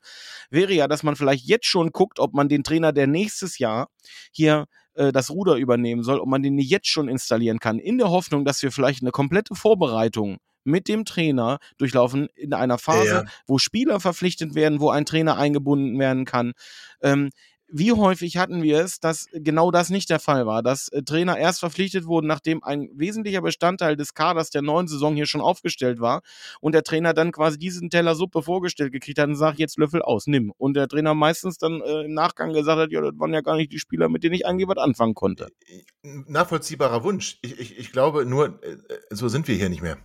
wäre ja, dass man vielleicht jetzt schon guckt, ob man den Trainer, der nächstes Jahr hier äh, das Ruder übernehmen soll, ob man den nicht jetzt schon installieren kann, in der Hoffnung, dass wir vielleicht eine komplette Vorbereitung mit dem Trainer durchlaufen in einer Phase, ja. wo Spieler verpflichtet werden, wo ein Trainer eingebunden werden kann. Ähm, wie häufig hatten wir es, dass genau das nicht der Fall war, dass äh, Trainer erst verpflichtet wurden, nachdem ein wesentlicher Bestandteil des Kaders der neuen Saison hier schon aufgestellt war und der Trainer dann quasi diesen Teller Suppe vorgestellt gekriegt hat und sagt, jetzt Löffel aus, nimm. Und der Trainer meistens dann äh, im Nachgang gesagt hat, ja, das waren ja gar nicht die Spieler, mit denen ich eigentlich was anfangen konnte. Nachvollziehbarer Wunsch. Ich, ich, ich glaube nur, äh, so sind wir hier nicht mehr.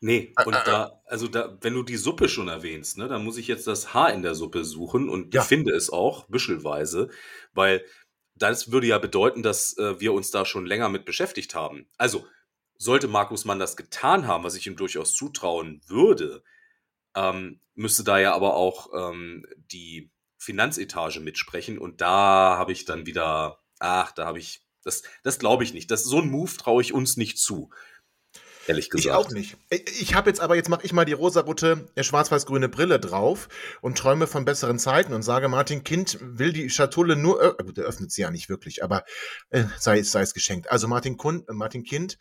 Nee, und da, also da, wenn du die Suppe schon erwähnst, ne, dann muss ich jetzt das Haar in der Suppe suchen und ja. ich finde es auch, büschelweise, weil das würde ja bedeuten, dass äh, wir uns da schon länger mit beschäftigt haben. Also, sollte Markus Mann das getan haben, was ich ihm durchaus zutrauen würde, ähm, müsste da ja aber auch ähm, die Finanzetage mitsprechen und da habe ich dann wieder, ach, da habe ich, das, das glaube ich nicht. Das, so ein Move traue ich uns nicht zu ehrlich gesagt. Ich auch nicht. Ich habe jetzt aber, jetzt mache ich mal die rosarote, äh, schwarz-weiß-grüne Brille drauf und träume von besseren Zeiten und sage, Martin Kind will die Schatulle nur, äh, gut, er öffnet sie ja nicht wirklich, aber äh, sei, sei es geschenkt. Also Martin, Kun, äh, Martin Kind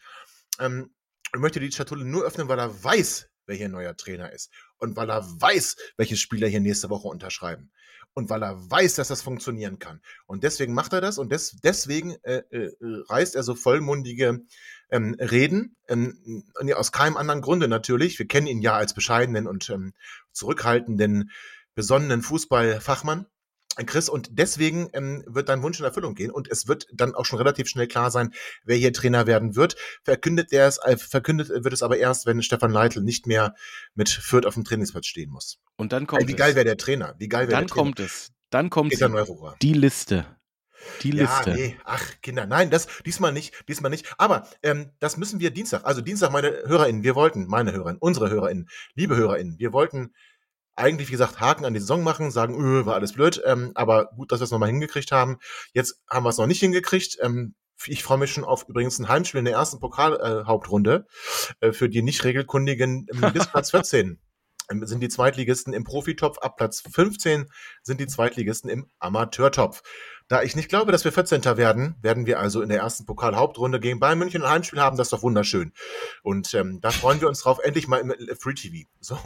ähm, möchte die Schatulle nur öffnen, weil er weiß, wer hier neuer Trainer ist und weil er weiß, welche Spieler hier nächste Woche unterschreiben und weil er weiß, dass das funktionieren kann. Und deswegen macht er das und des, deswegen äh, äh, reißt er so vollmundige ähm, Reden, ähm, aus keinem anderen Grunde natürlich. Wir kennen ihn ja als bescheidenen und ähm, zurückhaltenden, besonnenen Fußballfachmann. Chris, und deswegen ähm, wird dein Wunsch in Erfüllung gehen und es wird dann auch schon relativ schnell klar sein, wer hier Trainer werden wird. Verkündet er es, äh, verkündet wird es aber erst, wenn Stefan Leitl nicht mehr mit Fürth auf dem Trainingsplatz stehen muss. Und dann kommt Ey, wie geil wäre der Trainer? Wie geil wäre der Trainer? Dann kommt es. Dann kommt die Liste. Die Liste. Ja, nee, ach, Kinder, nein, das diesmal nicht, diesmal nicht. Aber ähm, das müssen wir Dienstag, also Dienstag, meine HörerInnen, wir wollten, meine HörerInnen, unsere HörerInnen, liebe HörerInnen, wir wollten eigentlich, wie gesagt, Haken an die Saison machen, sagen, öh, war alles blöd, ähm, aber gut, dass wir es nochmal hingekriegt haben. Jetzt haben wir es noch nicht hingekriegt. Ähm, ich freue mich schon auf übrigens ein Heimspiel in der ersten Pokalhauptrunde äh, äh, für die nicht regelkundigen ähm, bis Platz 14 ähm, sind die Zweitligisten im Profitopf, ab Platz 15 sind die Zweitligisten im Amateurtopf. Da ich nicht glaube, dass wir 14. werden, werden wir also in der ersten Pokal-Hauptrunde gegen Bayern München ein Heimspiel haben. Das ist doch wunderschön. Und ähm, da freuen wir uns drauf, endlich mal im äh, Free TV. So.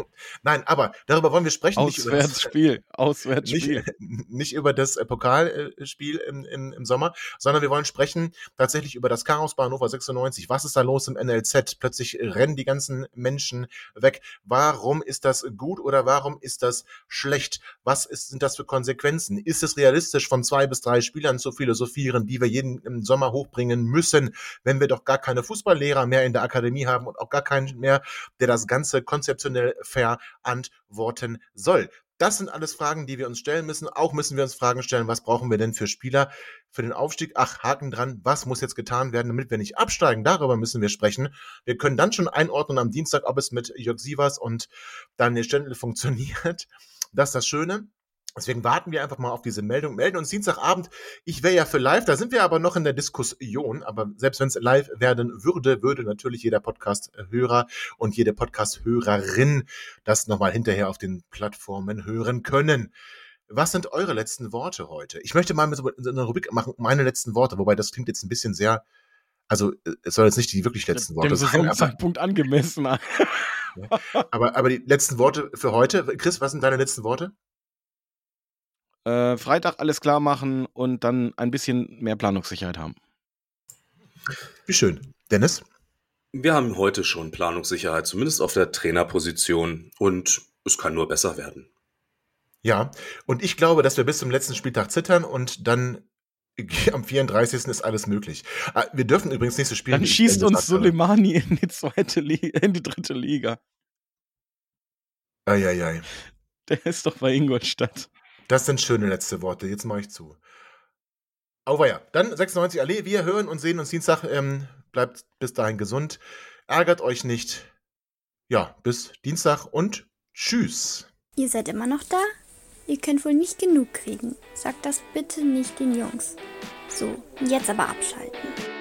Nein, aber darüber wollen wir sprechen. Auswärtsspiel. Auswärtsspiel. Nicht, nicht über das äh, Pokalspiel im, im, im Sommer, sondern wir wollen sprechen tatsächlich über das Chaos bei Hannover 96. Was ist da los im NLZ? Plötzlich rennen die ganzen Menschen weg. Warum ist das gut oder warum ist das schlecht? Was ist, sind das für Konsequenzen? Ist es realistisch, von zwei bis drei drei Spielern zu philosophieren, die wir jeden Sommer hochbringen müssen, wenn wir doch gar keine Fußballlehrer mehr in der Akademie haben und auch gar keinen mehr, der das Ganze konzeptionell verantworten soll. Das sind alles Fragen, die wir uns stellen müssen. Auch müssen wir uns Fragen stellen, was brauchen wir denn für Spieler für den Aufstieg? Ach, Haken dran, was muss jetzt getan werden, damit wir nicht absteigen? Darüber müssen wir sprechen. Wir können dann schon einordnen am Dienstag, ob es mit Jörg Sievers und Daniel Stendel funktioniert. Das ist das Schöne. Deswegen warten wir einfach mal auf diese Meldung. Melden uns Dienstagabend. Ich wäre ja für live, da sind wir aber noch in der Diskussion. Aber selbst wenn es live werden würde, würde natürlich jeder Podcast-Hörer und jede Podcast-Hörerin das nochmal hinterher auf den Plattformen hören können. Was sind eure letzten Worte heute? Ich möchte mal mit so einer Rubrik machen, meine letzten Worte, wobei das klingt jetzt ein bisschen sehr, also es soll jetzt nicht die wirklich letzten Worte sein. Dem Zeitpunkt angemessen. aber, aber die letzten Worte für heute. Chris, was sind deine letzten Worte? Äh, Freitag alles klar machen und dann ein bisschen mehr Planungssicherheit haben. Wie schön. Dennis? Wir haben heute schon Planungssicherheit, zumindest auf der Trainerposition. Und es kann nur besser werden. Ja, und ich glaube, dass wir bis zum letzten Spieltag zittern und dann am 34. ist alles möglich. Ah, wir dürfen übrigens nicht so spielen. Dann schießt uns Soleimani in die zweite Liga, in die dritte Liga. Eieiei. Der ist doch bei Ingolstadt. Das sind schöne letzte Worte. Jetzt mache ich zu. ja. Dann 96 Allee. Wir hören und sehen uns Dienstag. Ähm, bleibt bis dahin gesund. Ärgert euch nicht. Ja, bis Dienstag und tschüss. Ihr seid immer noch da? Ihr könnt wohl nicht genug kriegen. Sagt das bitte nicht den Jungs. So, jetzt aber abschalten.